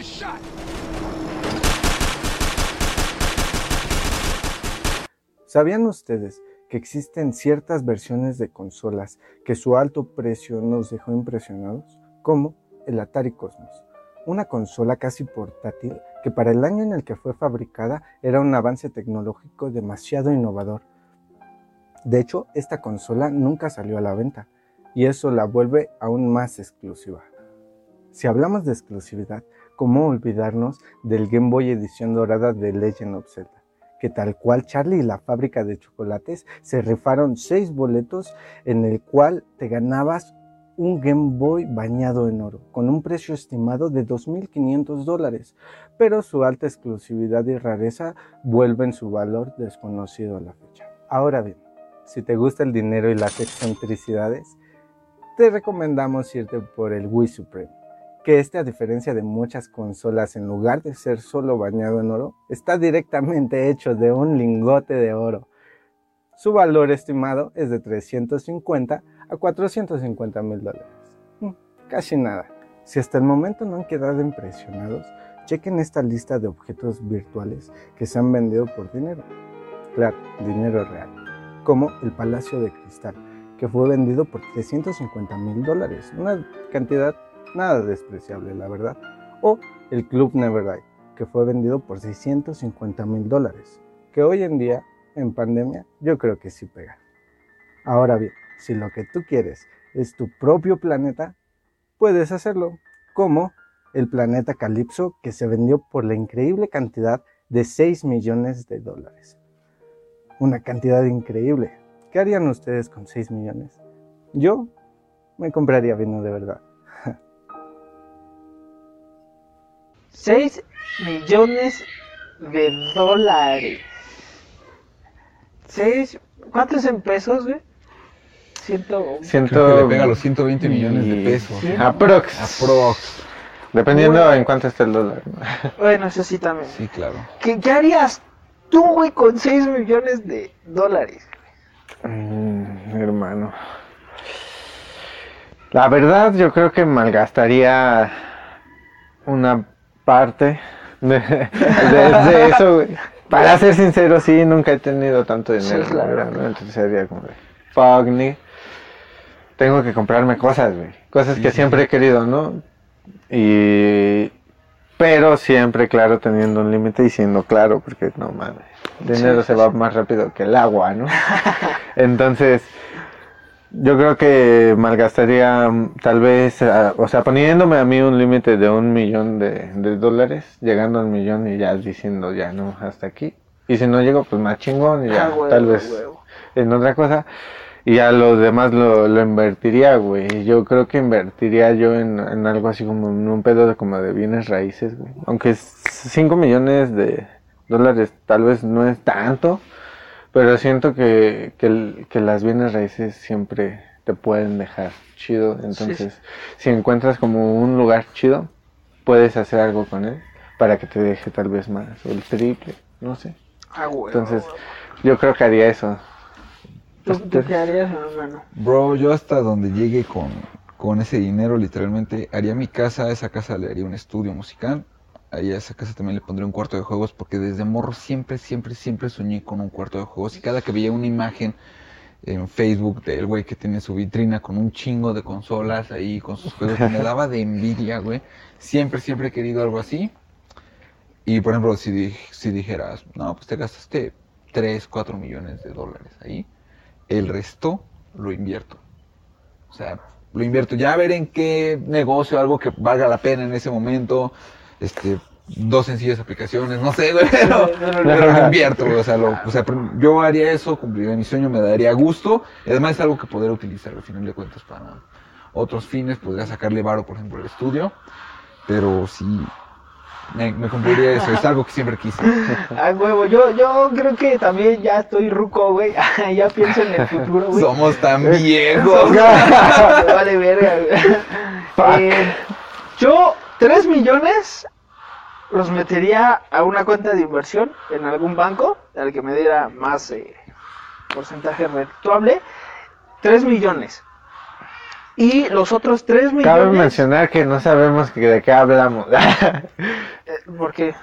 Shot! ¿Sabían ustedes que existen ciertas versiones de consolas que su alto precio nos dejó impresionados? Como el Atari Cosmos, una consola casi portátil que para el año en el que fue fabricada era un avance tecnológico demasiado innovador. De hecho, esta consola nunca salió a la venta y eso la vuelve aún más exclusiva. Si hablamos de exclusividad, ¿cómo olvidarnos del Game Boy edición dorada de Legend of Zelda? que tal cual Charlie y la fábrica de chocolates se rifaron seis boletos en el cual te ganabas un Game Boy bañado en oro, con un precio estimado de 2.500 dólares, pero su alta exclusividad y rareza vuelven su valor desconocido a la fecha. Ahora bien, si te gusta el dinero y las excentricidades, te recomendamos irte por el Wii Supreme que este, a diferencia de muchas consolas, en lugar de ser solo bañado en oro, está directamente *laughs* hecho de un lingote de oro. Su valor estimado es de 350 a 450 mil dólares. Mm, Casi nada. Si hasta el momento no han quedado impresionados, chequen esta lista de objetos virtuales que se han vendido por dinero. Claro, dinero real. Como el Palacio de Cristal, que fue vendido por 350 mil dólares. Una cantidad nada despreciable, la verdad. O el Club Never Die, que fue vendido por 650 mil dólares, que hoy en día, en pandemia, yo creo que sí pega. Ahora bien, si lo que tú quieres es tu propio planeta, puedes hacerlo, como el planeta Calypso, que se vendió por la increíble cantidad de 6 millones de dólares. Una cantidad increíble. ¿Qué harían ustedes con 6 millones? Yo me compraría vino de verdad. 6 millones de dólares. 6, ¿cuánto es en pesos, güey? Ciento... Creo que le pega los 120 millones de pesos. Aprox. Aprox. Dependiendo Bueno. en cuánto esté el dólar. *laughs* Bueno, eso sí también. Sí, claro. ¿Qué, qué harías tú, güey, con 6 millones de dólares? Mm, hermano. La verdad, yo creo que malgastaría una parte de, de- de eso, güey. Para ser sincero, sí, nunca he tenido tanto dinero. Sí, claro. la verdad, ¿no? Entonces sería como de, fuck. Tengo que comprarme cosas, güey. Cosas Sí, que sí, siempre he querido, ¿no? Y... Pero siempre, claro, teniendo un límite y siendo claro, porque no mames, dinero se va más rápido que el agua, ¿no? *laughs* Entonces, yo creo que malgastaría mm, tal vez, ah, o sea, poniéndome a mí un límite de un millón de, de dólares, llegando al millón y ya diciendo, ya no, hasta aquí. Y si no llego, pues más chingón y ya, Ah, huevo, tal vez huevo. en otra cosa. Y a lo demás lo, lo invertiría, güey. Yo creo que invertiría yo en, en algo así como en un pedo de, como de bienes raíces, güey. Aunque 5 millones de dólares tal vez no es tanto, pero siento que, que, el- que las bienes raíces siempre te pueden dejar chido. Entonces, si encuentras como un lugar chido, puedes hacer algo con él para que te deje tal vez más, o el triple, no sé. Ah, huevo. Entonces, yo creo que haría eso. ¿Tú, tú qué harías, hermano? Bro, yo hasta donde llegue con, con ese dinero, literalmente, haría mi casa, a esa casa le haría un estudio musical, ahí a esa casa también le pondría un cuarto de juegos, porque desde morro siempre, siempre, siempre soñé con un cuarto de juegos, y cada que veía una imagen en Facebook del güey que tiene su vitrina con un chingo de consolas ahí, con sus juegos, me daba de envidia, güey, siempre, siempre he querido algo así, y por ejemplo, si, si dijeras, no, pues te gastaste 3, 4 millones de dólares ahí, el resto lo invierto. O sea, lo invierto. Ya a ver en qué negocio, algo que valga la pena en ese momento. Este, dos sencillas aplicaciones, no sé, güey, *laughs* pero, pero lo invierto, güey, o sea, lo- o sea, yo haría eso, cumpliría mi sueño, me daría gusto, y además es algo que poder utilizar al final de cuentas para otros fines, podría sacarle varo, por ejemplo, al estudio, pero sí, me, me cumpliría eso, es algo que siempre quise. *laughs* Ah, huevo, yo, yo creo que también ya estoy ruco, güey. *laughs* ya pienso en el futuro, güey. Somos tan viejos. Me vale verga, güey. Eh, yo, 3 millones los metería a una cuenta de inversión en algún banco, al que me diera más eh, porcentaje redituable. 3 millones. Y los otros 3 millones. Cabe mencionar que no sabemos de qué hablamos. *laughs* eh, ¿Por qué?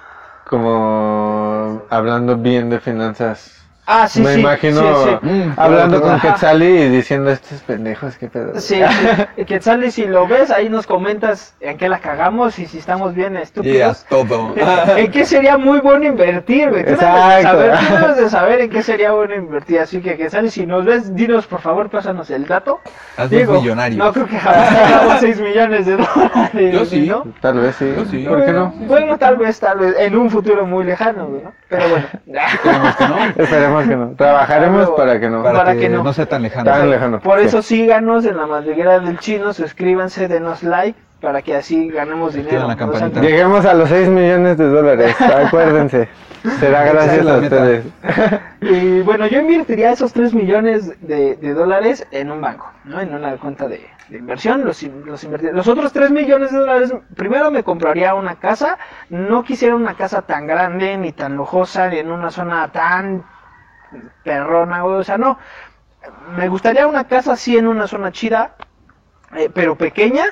Como hablando bien de finanzas. Ah, sí, Me sí. imagino sí, sí. Mm, hablando con. Quetzali y diciendo estos pendejos, qué pedo. Sí, sí. *laughs* Quetzali, si lo ves, ahí nos comentas en qué la cagamos y si estamos bien Yeah, estúpidos. todo. *laughs* ¿En qué sería muy bueno invertir, güey? Tú debes, de Exacto. debes de saber en qué sería bueno invertir. Así que, Quetzali, si nos ves, dinos, por favor, pásanos el dato. Haznos Digo, millonarios. No creo que jamás tengamos 6 millones de dólares. Yo sí. ¿no? Tal vez sí. Yo sí. ¿Por qué no? Bueno, tal vez, tal vez, en un futuro muy lejano, güey, ¿no? Pero bueno. Esperemos que no. *laughs* Esperemos que no. Trabajaremos para que no. Para, Para que, que no. no. sea tan lejano. Tan lejano. Por sí. eso síganos en la madriguera del chino, suscríbanse, denos like, para que así ganemos dinero. la. Lleguemos a los 6 millones de dólares. *laughs* Acuérdense. Será gracias a ustedes. *laughs* Y bueno, yo invertiría esos 3 millones de, de dólares en un banco, ¿no? En una cuenta de, de inversión, los, los. Los otros 3 millones de dólares, primero me compraría una casa, no quisiera una casa tan grande, ni tan lujosa, ni en una zona tan perrona, güey, o sea, no. Me gustaría una casa así en una zona chida, eh, pero pequeña,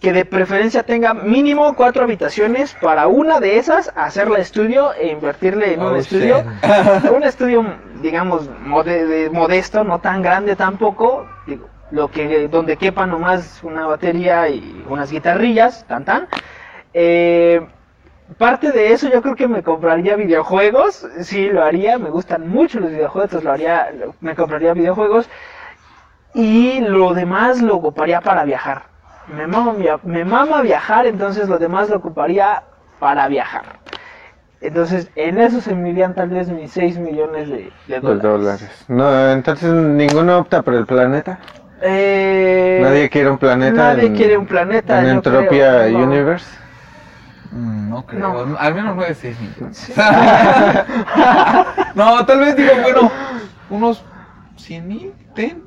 que de preferencia tenga mínimo cuatro habitaciones para una de esas hacerla estudio e invertirle en un Oh, estudio. *laughs* Un estudio digamos mode- de- modesto no tan grande tampoco. Digo, lo que donde quepa nomás una batería y unas guitarrillas tan tan. Eh, parte de eso yo creo que me compraría videojuegos sí lo haría me gustan mucho los videojuegos entonces lo haría me compraría videojuegos y lo demás lo ocuparía para viajar me mama, me mama viajar, entonces lo demás lo ocuparía para viajar. Entonces, en eso se me irían tal vez mis 6 millones de, de dólares. dólares. No, entonces ninguno opta por el planeta. Eh, Nadie quiere un planeta. nadie en- quiere un planeta. En Entropia creo, no. Universe. Mm, No creo. No. Al menos no de 6 millones. *laughs* no, tal vez digo, bueno, unos 100 mil, ten.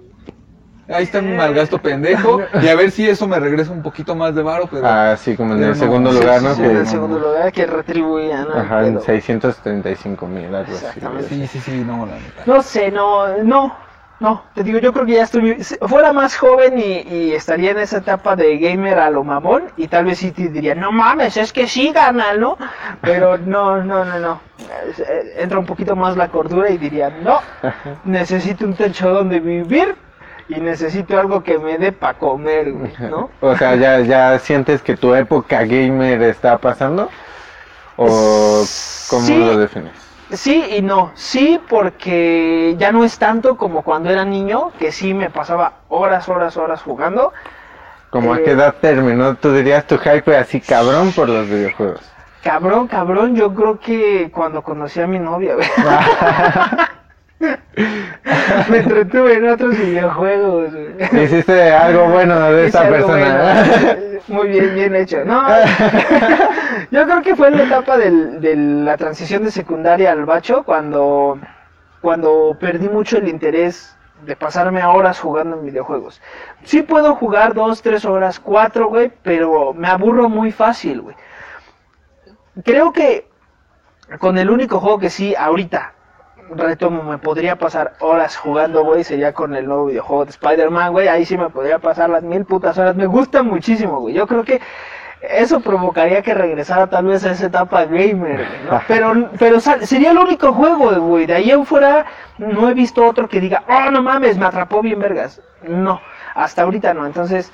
Ahí está mi malgasto pendejo. Y a ver si eso me regresa un poquito más de varo, pero. Ah, sí, como en el segundo sí, lugar, Sí, ¿no? sí, Que- en el segundo lugar que retribuía, ¿no? Ajá, en Pero- 635 mil, algo así. Sí, sí, sí, no, la neta. No sé, no, no. No, te digo, yo creo que ya si Fuera más joven y, y estaría en esa etapa de gamer a lo mamón. Y tal vez sí te diría, no mames, es que sí gana, ¿no? Pero no, no, no, no. Eh, Entra un poquito más la cordura y diría, no, *laughs* necesito un techo donde vivir y necesito algo que me dé para comer, ¿no? *laughs* O sea, ¿ya, ¿ya sientes que tu época gamer está pasando? ¿O cómo Sí. lo defines? Sí y no. Sí, porque ya no es tanto como cuando era niño, que sí me pasaba horas, horas, horas jugando. ¿Cómo a Eh, qué edad terminó? ¿Tú dirías tu hype así cabrón por los videojuegos? Cabrón, cabrón, yo creo que cuando conocí a mi novia. *laughs* *laughs* me entretuve en otros videojuegos. Hiciste algo bueno de esa persona. bueno. Muy bien, bien hecho. No, *laughs* yo creo que fue en la etapa del- de la transición de secundaria al bacho cuando, cuando perdí mucho el interés de pasarme horas jugando en videojuegos. Sí puedo jugar dos, tres horas, cuatro, güey, pero me aburro muy fácil, güey. Creo que con el único juego que sí, ahorita, retomo, me podría pasar horas jugando, güey, sería con el nuevo videojuego de Spider-Man, güey, ahí sí me podría pasar las mil putas horas, me gusta muchísimo, güey, yo creo que eso provocaría que regresara tal vez a esa etapa gamer, ¿no? Pero, pero sería el único juego, güey, de ahí en fuera no he visto otro que diga, oh, no mames, me atrapó bien vergas, no, hasta ahorita no, entonces...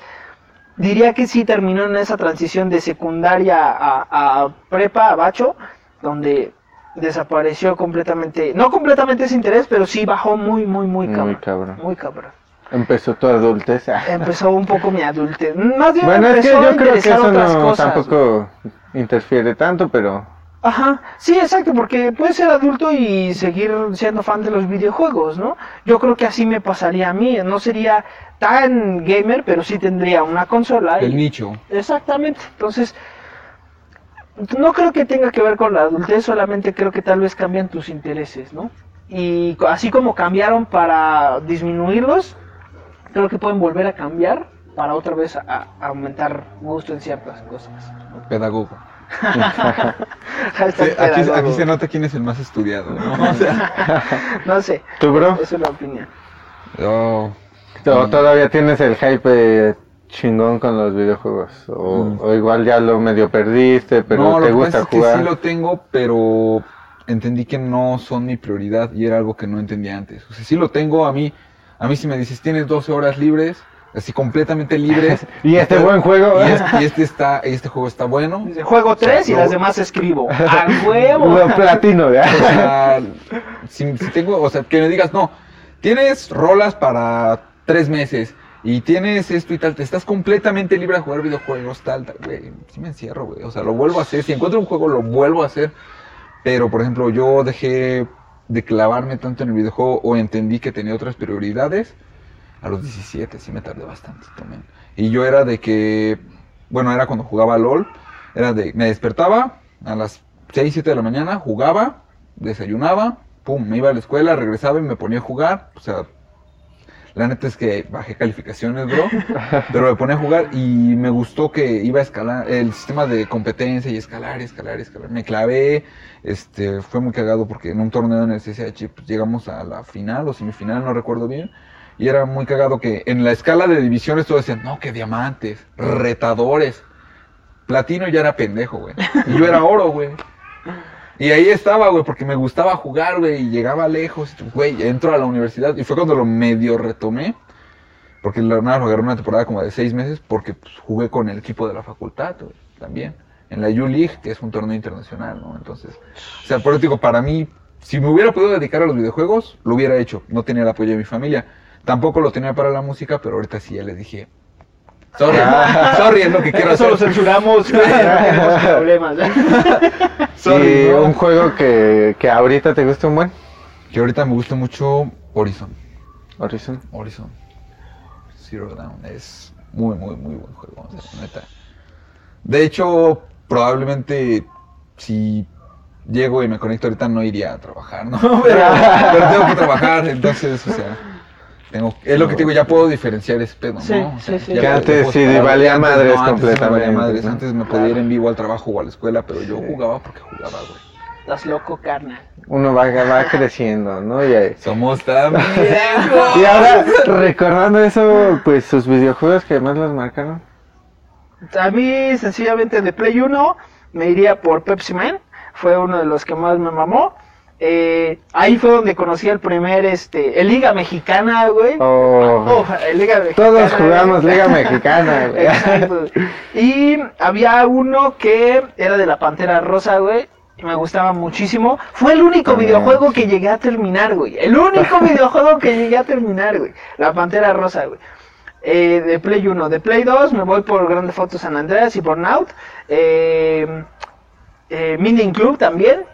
Diría que sí terminó en esa transición de secundaria a, a prepa, a bacho, donde desapareció completamente, no completamente ese interés, pero sí bajó muy, muy, muy cabrón. Muy cabrón. Muy cabrón. Empezó tu adultez. *laughs* Empezó un poco mi adultez. Más bien Bueno, es que empezó a yo creo que eso otras no cosas, tampoco interfiere tanto, pero Ajá, sí, exacto, porque puedes ser adulto y seguir siendo fan de los videojuegos, ¿no? Yo creo que así me pasaría a mí, no sería tan gamer, pero sí tendría una consola. y- El nicho. Exactamente, entonces no creo que tenga que ver con la adultez, solamente creo que tal vez cambian tus intereses, ¿no? Y así como cambiaron para disminuirlos, creo que pueden volver a cambiar para otra vez a, a aumentar gusto en ciertas cosas. Pedagogo. *laughs* Sí, aquí, se nota quién es el más estudiado, ¿no? O *laughs* sea, No sé, *laughs* ¿tú, bro? es una opinión. yo- ¿O todavía tienes el hype chingón con los videojuegos? O, Mm. o igual ya lo medio perdiste, pero no, lo te que gusta pasa es jugar. que sí lo tengo, pero entendí que no son mi prioridad y era algo que no entendía antes. O sea, sí lo tengo, a mí, a mí si me dices, tienes 12 horas libres, así completamente libres. *laughs* Y este *laughs* buen juego. Y, es- y este, está, este juego está bueno. Dice, Juego 3 y no. las demás escribo. *laughs* ¡A huevo! Lo platino, O ¿ya? sea, si, si tengo, o sea, que me digas, no, tienes rolas para tres meses y tienes esto y tal, te estás completamente libre de jugar videojuegos, tal, tal, güey, sí me encierro, güey, o sea, lo vuelvo a hacer, si encuentro un juego lo vuelvo a hacer, pero por ejemplo, yo dejé de clavarme tanto en el videojuego o entendí que tenía otras prioridades a los 17, sí me tardé bastante también. Y yo era de que, bueno, era cuando jugaba LOL, era de, me despertaba a las 6, 7 de la mañana, jugaba, desayunaba, pum, me iba a la escuela, regresaba y me ponía a jugar, o sea, la neta es que bajé calificaciones, bro, pero me ponía a jugar y me gustó que iba a escalar, el sistema de competencia y escalar, escalar, escalar. Me clavé, este, fue muy cagado porque en un torneo en el CCH pues, llegamos a la final o semifinal, no recuerdo bien, y era muy cagado que en la escala de divisiones todos decían, no, que diamantes, retadores, platino ya era pendejo, güey, y yo era oro, güey. Y ahí estaba, güey, porque me gustaba jugar, güey, y llegaba lejos, güey, entro a la universidad y fue cuando lo medio retomé, porque la nada lo una temporada como de seis meses, porque pues, jugué con el equipo de la facultad, güey, también, en la U-League, que es un torneo internacional, ¿no? Entonces, o sea, por eso digo, para mí, si me hubiera podido dedicar a los videojuegos, lo hubiera hecho, no tenía el apoyo de mi familia, tampoco lo tenía para la música, pero ahorita sí ya les dije, sorry, sorry, es lo que quiero Eso lo hacer. censuramos, güey, no *laughs* tenemos problemas. *laughs* Sorry, y un juego que, que ahorita te gusta un buen. Que ahorita me gusta mucho Horizon. Horizon. Horizon Zero Dawn es muy, muy, muy buen juego, o sea, neta. De hecho, probablemente si llego y me conecto ahorita no iría a trabajar, ¿no? *laughs* Pero, pero tengo que trabajar, entonces, o sea, tengo, es lo que te digo, ya puedo diferenciar ese pedo, ¿no? Sí, O sea, sí, sí. Que antes sí valía Antes madres no, antes sí me valía completamente, madres. ¿no? Antes me podía ir en vivo al trabajo o a la escuela, pero yo jugaba porque jugaba, güey. Estás loco, carnal. Uno va, va creciendo, ¿no? Y, Somos tan *laughs* y ahora, recordando eso, pues sus videojuegos que más los marcaron. A mí, sencillamente, de Play 1, me iría por Pepsi Man. Fue uno de los que más me mamó. Eh, ahí fue donde conocí el primer, este, el Liga Mexicana, güey. Oh, Oh, el Liga Mexicana. todos jugamos. Liga *laughs* Mexicana, güey. Exacto. Y había uno que era de la Pantera Rosa, güey. Y me gustaba muchísimo. Fue el único También, videojuego que llegué a terminar, güey. El único *laughs* videojuego que llegué a terminar, güey. La Pantera Rosa, güey. Eh, de Play 1. De Play 2 me voy por Grande Foto San Andreas y por Naut. Eh, eh, Minion Club también.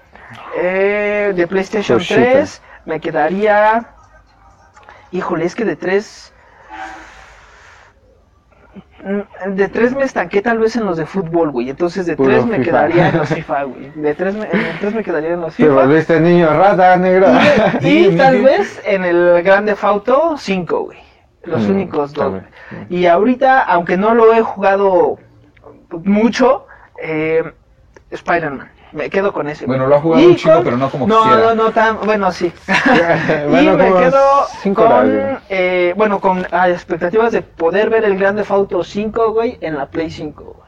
Eh, de PlayStation sí, 3 me quedaría... Híjole, es que de 3... Mm, De 3 me estanqué tal vez en los de fútbol, güey. Entonces de Puro 3 me FIFA. quedaría en los *laughs* FIFA, güey. De 3 me, me quedaría en los Te FIFA. volviste niño rata, negro. Y *laughs* Sí, tal Miguel. vez en el Grande Fauto 5, güey. Los Mm, únicos dos. también. Y ahorita, aunque no lo he jugado mucho, eh, Spider-Man. Me quedo con ese. Bueno, lo ha jugado Y un chingo, con- pero no como no, quisiera. No, no, tan. Bueno, sí. *laughs* Bueno, y me quedo con. eh, bueno, con expectativas de poder ver el Grande Fauto 5, güey, en la Play 5. güey.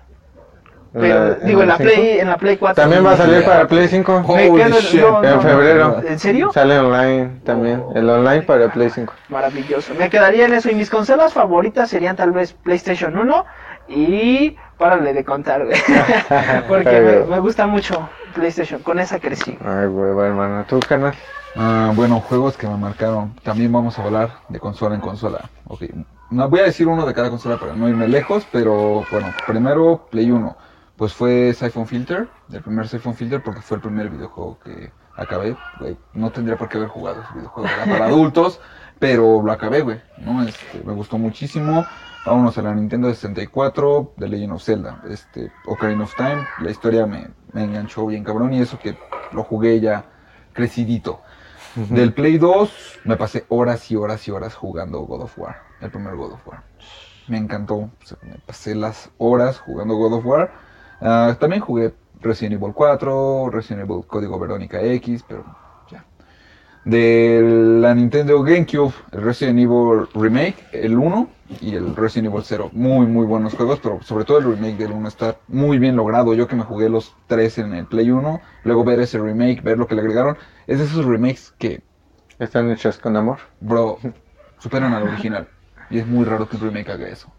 Pero, La- digo, en la. Play, en la Play 4. También va a salir para Play 5. Me Holy quedo- shit. no, no, En no. febrero. ¿En serio? Sale online también. El online para Play 5. Maravilloso. Me quedaría en eso. Y mis consolas favoritas serían tal vez PlayStation 1 y. Párale de contar, güey. *laughs* Porque me, me gusta mucho PlayStation. Con esa crecí. Ay, huevo, hermano. ¿Tú, canal? Ah, bueno, juegos que me marcaron. También vamos a hablar de consola en consola. Ok, no, voy a decir uno de cada consola para no irme lejos, pero bueno, primero Play 1. Pues fue Siphon Filter, el primer Siphon Filter, porque fue el primer videojuego que acabé. Güey, no tendría por qué haber jugado ese videojuego, era para *laughs* adultos, pero lo acabé, güey. ¿no? Este, me gustó muchísimo. Vámonos a la Nintendo 64, The Legend of Zelda, este, Ocarina of Time. La historia me, me enganchó bien cabrón y eso que lo jugué ya crecidito. Del Play 2 me pasé horas y horas y horas jugando God of War, el primer God of War. Me encantó, o sea, me pasé las horas jugando God of War. Ah, también jugué Resident Evil 4, Resident Evil Código Verónica X, pero ya. De la Nintendo GameCube, el Resident Evil Remake, el 1 y el Resident Evil 0. Muy, muy buenos juegos, pero sobre todo el remake del 1 está muy bien logrado. Yo que me jugué los tres en el Play 1, luego ver ese remake, ver lo que le agregaron, es de esos remakes que, Están hechos con amor. bro, superan al original. Y es muy raro que un remake haga eso.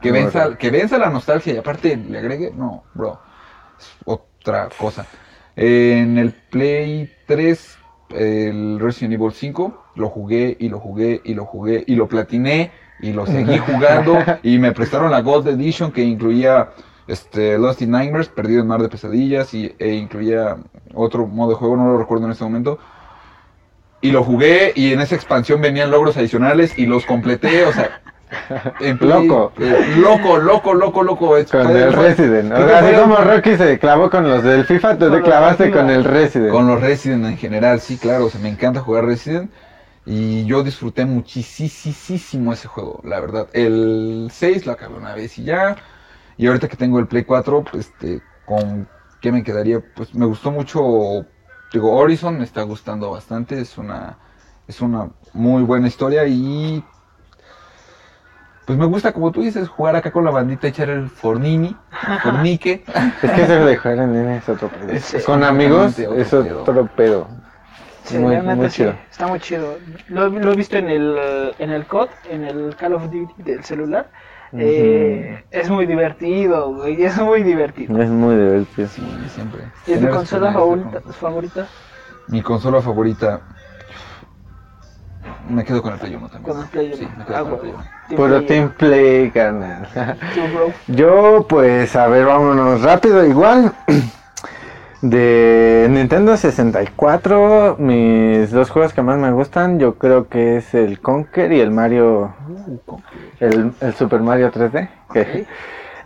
Que venza, que venza la nostalgia y aparte le agregue, no, bro, es otra cosa. En el Play 3, el Resident Evil 5, lo jugué y lo jugué y lo jugué y lo platiné y lo seguí jugando y me prestaron la Gold Edition que incluía este, Lost in Nightmares, Perdido en Mar de Pesadillas y, e incluía otro modo de juego, no lo recuerdo en este momento. Y lo jugué y en esa expansión venían logros adicionales y los completé, o sea... *laughs* en Play- Loco. eh, loco, loco, loco, loco. es- Con el Resident. O sea, así fue- como Rocky se clavó con los del FIFA, tú te clavaste con el Resident. Con los Resident en general, sí, claro, o sea, me encanta jugar Resident y yo disfruté muchísimo ese juego, la verdad. El 6 lo acabé una vez y ya, y ahorita que tengo el Play 4, pues, este, con qué me quedaría, pues me gustó mucho, digo, Horizon me está gustando bastante, es una, es una muy buena historia y pues me gusta, como tú dices, jugar acá con la bandita, echar el fornini, *laughs* fornique. Es que eso de jugar en línea es otro pedo. Es- es Con amigos completamente es otro otro pedo. Sí, muy, sí, está muy chido. Lo, lo he visto en el, en el COD, en el Call of Duty del celular. Eh, Es muy divertido, güey, es muy divertido. Es muy divertido. Sí, siempre. ¿Y es tu consola favorita? Mi consola favorita. Me quedo con el Play 1 también. Con el Play Sí, me quedo Ah, con el güey. Play 1. Team Puro Play. team play, carnal. Tú, bro. *laughs* Yo, pues, a ver, vámonos rápido. Igual, *clears throat* de Nintendo 64, mis dos juegos que más me gustan, yo creo que es el Conker y el Mario, el, Super Mario 3D. Que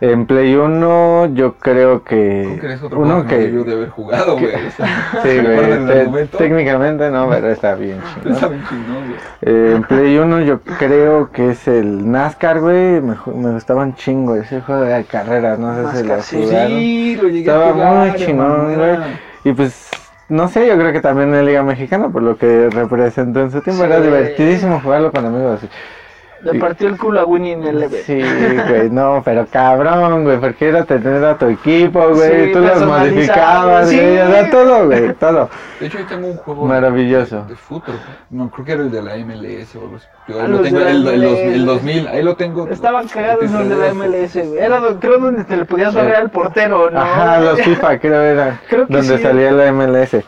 en Play 1, yo creo que. Creo que es otro uno que debió de haber jugado, güey. O sea, *laughs* Sí, ¿se güey, técnicamente no, pero *laughs* está bien chingón. Está bien chingón, güey. Eh, en Play 1 yo creo que es el NASCAR, güey. Me, me gustaba un chingo ese juego de carreras, no sé si lo jugaron. Sí, lo llegué Estaba a jugar. muy chingón, güey. Y pues no sé, yo creo que también en Liga Mexicana, por lo que representó en su tiempo, Sí. era divertidísimo jugarlo con amigos Le partió el culo a Winnie en el leve. Sí, güey, no, pero cabrón, güey, porque era tener a tu equipo, güey, Sí, tú los modificabas, sí. güey, o sea, todo, güey, todo. De hecho, yo tengo un juego Maravilloso. de fútbol. No, creo que era el de la MLS o algo así. Yo Ah, ahí lo los tengo, de el, el el 2000, ahí lo tengo. Estaban cagados los de la MLS, güey. Era creo donde te le podías barrer al portero, ¿no? Ajá, *laughs* los FIFA creo era Creo que donde sí. salía la MLS.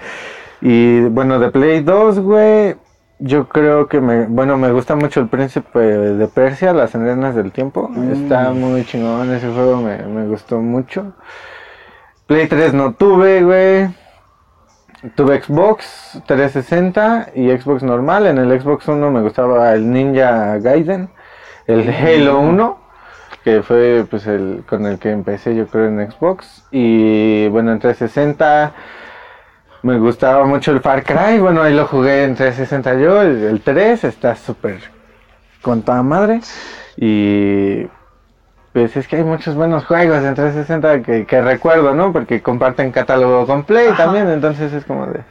Y bueno, de Play 2, güey, yo creo que me, bueno, me gusta mucho el Príncipe de Persia, las arenas del tiempo. Mm. Está muy chingón ese juego, me, me gustó mucho. Play 3 no tuve, güey. Tuve Xbox 360 y Xbox normal. En el Xbox 1 me gustaba el Ninja Gaiden, el Halo 1, que fue pues el con el que empecé yo creo en Xbox. Y bueno, en 360 me gustaba mucho el Far Cry. Bueno, ahí lo jugué en 360 yo, el, el 3 está súper con toda madre. Y pues es que hay muchos buenos juegos en 360 que, que recuerdo, ¿no? Porque comparten catálogo con Play también, entonces es como de...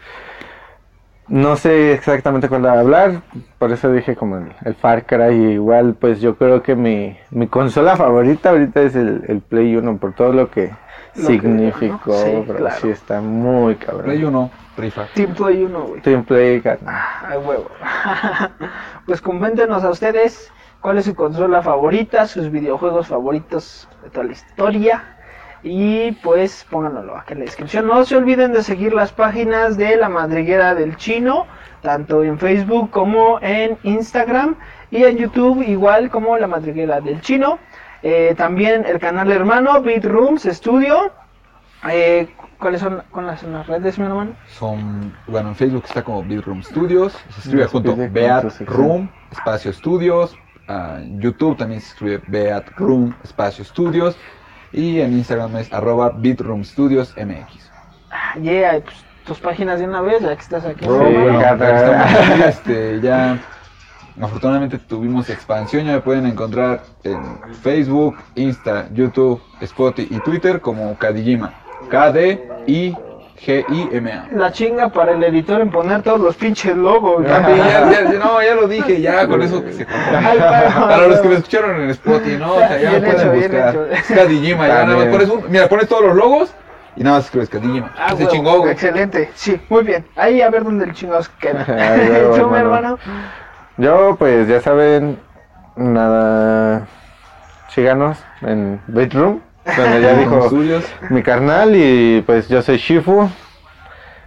No sé exactamente cuál hablar, por eso dije como el, el Far Cry igual, pues yo creo que mi, mi consola favorita ahorita es el, el Play 1 por todo lo que Significó, sí, pero claro. sí está muy cabrón. Play 1, rifa. Team Play 1, güey. Team Play, ca- Ay, huevo. *laughs* pues coméntenos a ustedes cuál es su consola favorita, sus videojuegos favoritos de toda la historia. Y pues pónganlo aquí en la descripción. No se olviden de seguir las páginas de La Madriguera del Chino, tanto en Facebook como en Instagram. Y en YouTube igual como La Madriguera del Chino. Eh, también el canal hermano Beat Rooms Studio. Eh, ¿Cuáles son, cuáles son las redes, mi hermano? Son, bueno, en Facebook está como Bedroom Studios, se escribe Nos junto Beat. Room, espacio Studios, ah, en YouTube también se escribe Beat Room, espacio Studios, y en Instagram es arroba Beatroom Studios MX. Ah, yeah, pues, tus páginas de una vez, ya que estás aquí. Sí, bueno, estamos este, ya afortunadamente tuvimos expansión, ya me pueden encontrar en Facebook, Insta, YouTube, Spotify y Twitter como Kadijima. K-D-I-G-I-M-A. La chinga para el editor en poner todos los pinches logos. *laughs* Ya, ya, ya, no, ya lo dije, ya con eso que se *laughs* Para los que me escucharon en Spotify, no, o sea, ya Bien me pueden hecho, buscar. Es Kadijima, ya nada más pones un, mira, pones todos los logos y nada más escribes Kadijima. Ah, se chingó, güey. Excelente, sí, muy bien. Ahí a ver dónde el chingados queda. *laughs* ¿Tú, mi hermano. Yo, pues ya saben, nada, síganos en Bedroom, donde ya *laughs* dijo mi carnal y pues yo soy Shifu.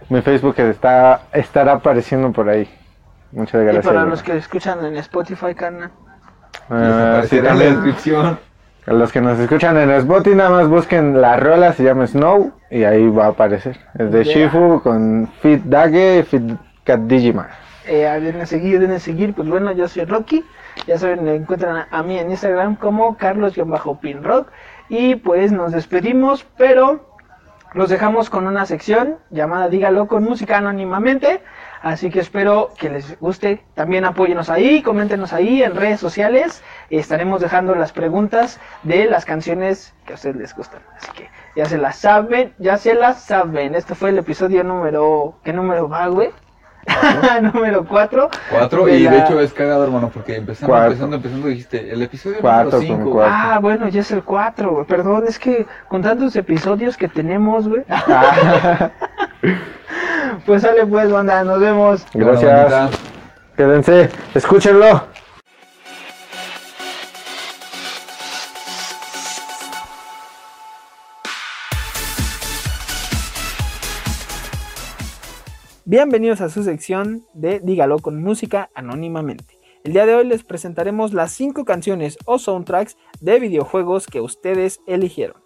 Mi Facebook está estará apareciendo por ahí. Muchas Y gracias. para hermano. los que escuchan en Spotify, carnal. Ah, sí, Aparecerá en la descripción. A los que nos escuchan en Spotify, nada más busquen la rola, se llama Snow y ahí va a aparecer. Es de. Shifu con Fit Dage, Fit Cat Digimon. Eh, a seguir, denle a seguir. Pues bueno, yo soy Rocky. Ya saben, me encuentran a, a mí en Instagram como Carlos-Pinrock. Y pues nos despedimos, pero los dejamos con una sección llamada Dígalo con música anónimamente. Así que espero que les guste. También apóyenos ahí, coméntenos ahí en redes sociales. Estaremos dejando las preguntas de las canciones que a ustedes les gustan. Así que ya se las saben, ya se las saben. Este fue el episodio número... ¿Qué número va, güey? *laughs* número 4. Cuatro, y de hecho es cagado, hermano, porque empezando, Cuatro. empezando, empezando, dijiste, el episodio Cuatro número con 5. cuatro. Ah, bueno, ya es el 4, güey. Perdón, es que con tantos episodios que tenemos, güey. *laughs* pues sale pues, banda, nos vemos. Gracias. Quédense, escúchenlo. Bienvenidos a su sección de Dígalo con música anónimamente. El día de hoy les presentaremos las 5 canciones o soundtracks de videojuegos que ustedes eligieron.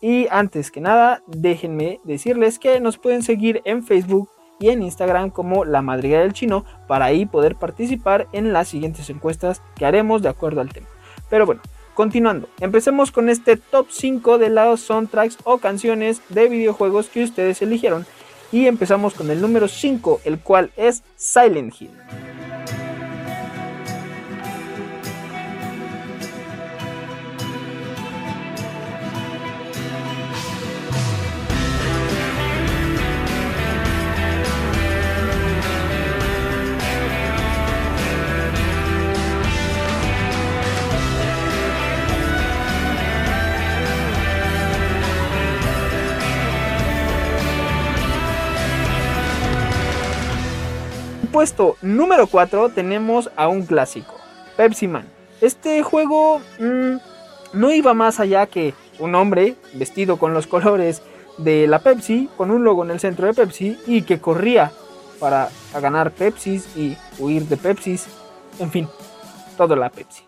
Y antes que nada, déjenme decirles que nos pueden seguir en Facebook y en Instagram como La Madrigal del Chino para ahí poder participar en las siguientes encuestas que haremos de acuerdo al tema. Pero bueno, continuando, empecemos con este top 5 de los soundtracks o canciones de videojuegos que ustedes eligieron. Y empezamos con el número 5, el cual es Silent Hill. Puesto número 4 tenemos a un clásico, Pepsi Man. Este juego mm, no iba más allá que un hombre vestido con los colores de la Pepsi, con un logo en el centro de Pepsi y que corría para ganar Pepsis y huir de Pepsis. En fin, todo la Pepsi.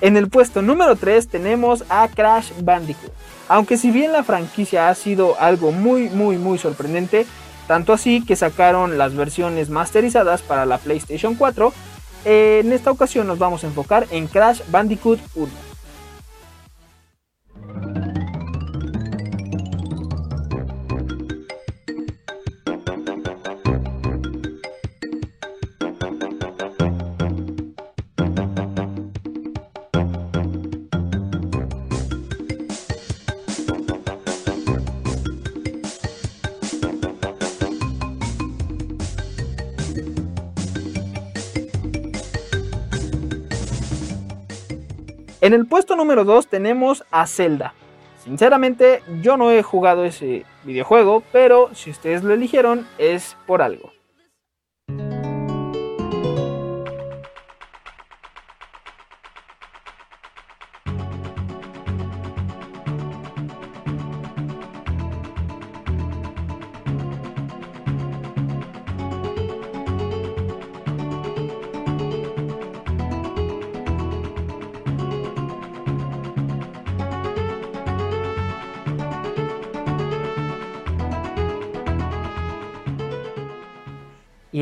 En el puesto número 3 tenemos a Crash Bandicoot. Aunque si bien la franquicia ha sido algo muy muy muy sorprendente, tanto así que sacaron las versiones masterizadas para la PlayStation 4, en esta ocasión nos vamos a enfocar en Crash Bandicoot 1. En el puesto número 2 tenemos a Zelda. Sinceramente, yo no he jugado ese videojuego, pero si ustedes lo eligieron es por algo.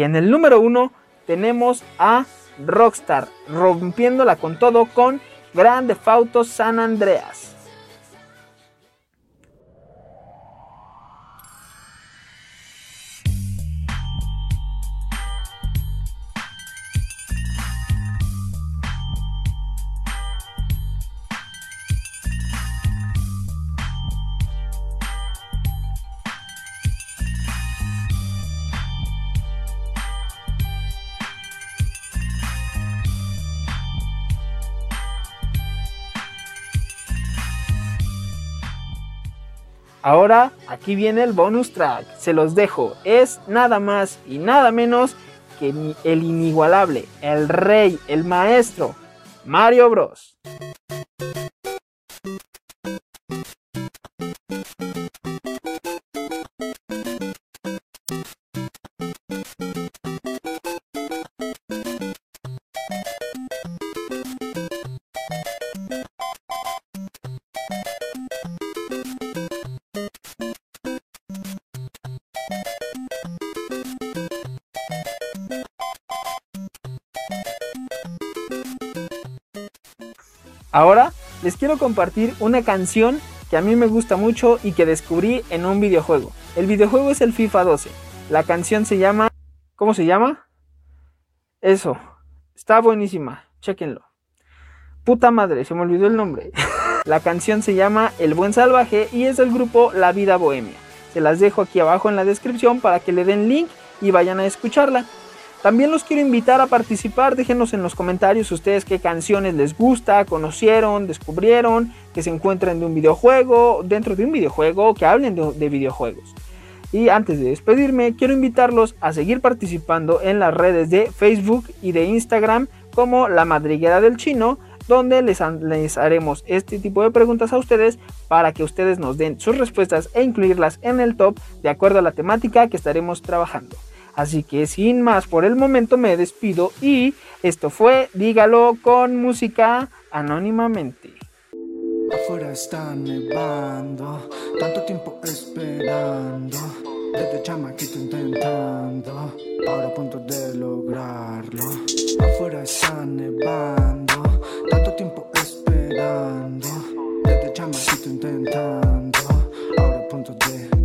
En el número 1 tenemos a Rockstar, rompiéndola con todo con Grand Theft Auto San Andreas. Ahora, aquí viene el bonus track. Se los dejo. Es nada más y nada menos que el inigualable, el rey, el maestro, Mario Bros. Quiero compartir una canción que a mí me gusta mucho y que descubrí en un videojuego. El videojuego es el FIFA 12. La canción se llama... ¿Cómo se llama? Eso. Está buenísima. Chequenlo. Puta madre, se me olvidó el nombre. *laughs* La canción se llama El Buen Salvaje y es del grupo La Vida Bohemia. Se las dejo aquí abajo en la descripción para que le den link y vayan a escucharla. También los quiero invitar a participar, déjenos en los comentarios ustedes qué canciones les gusta, conocieron, descubrieron, que se encuentren de un videojuego, dentro de un videojuego, que hablen de, de videojuegos. Y antes de despedirme, quiero invitarlos a seguir participando en las redes de Facebook y de Instagram como La Madriguera del Chino, donde les, les, haremos este tipo de preguntas a ustedes para que ustedes nos den sus respuestas e incluirlas en el top de acuerdo a la temática que estaremos trabajando. Así que sin más, por el momento me despido y esto fue Dígalo con música anónimamente. Afuera está nevando, tanto tiempo esperando, desde chamaquito intentando, ahora a punto de lograrlo. Afuera está nevando, tanto tiempo esperando, desde chamaquito intentando.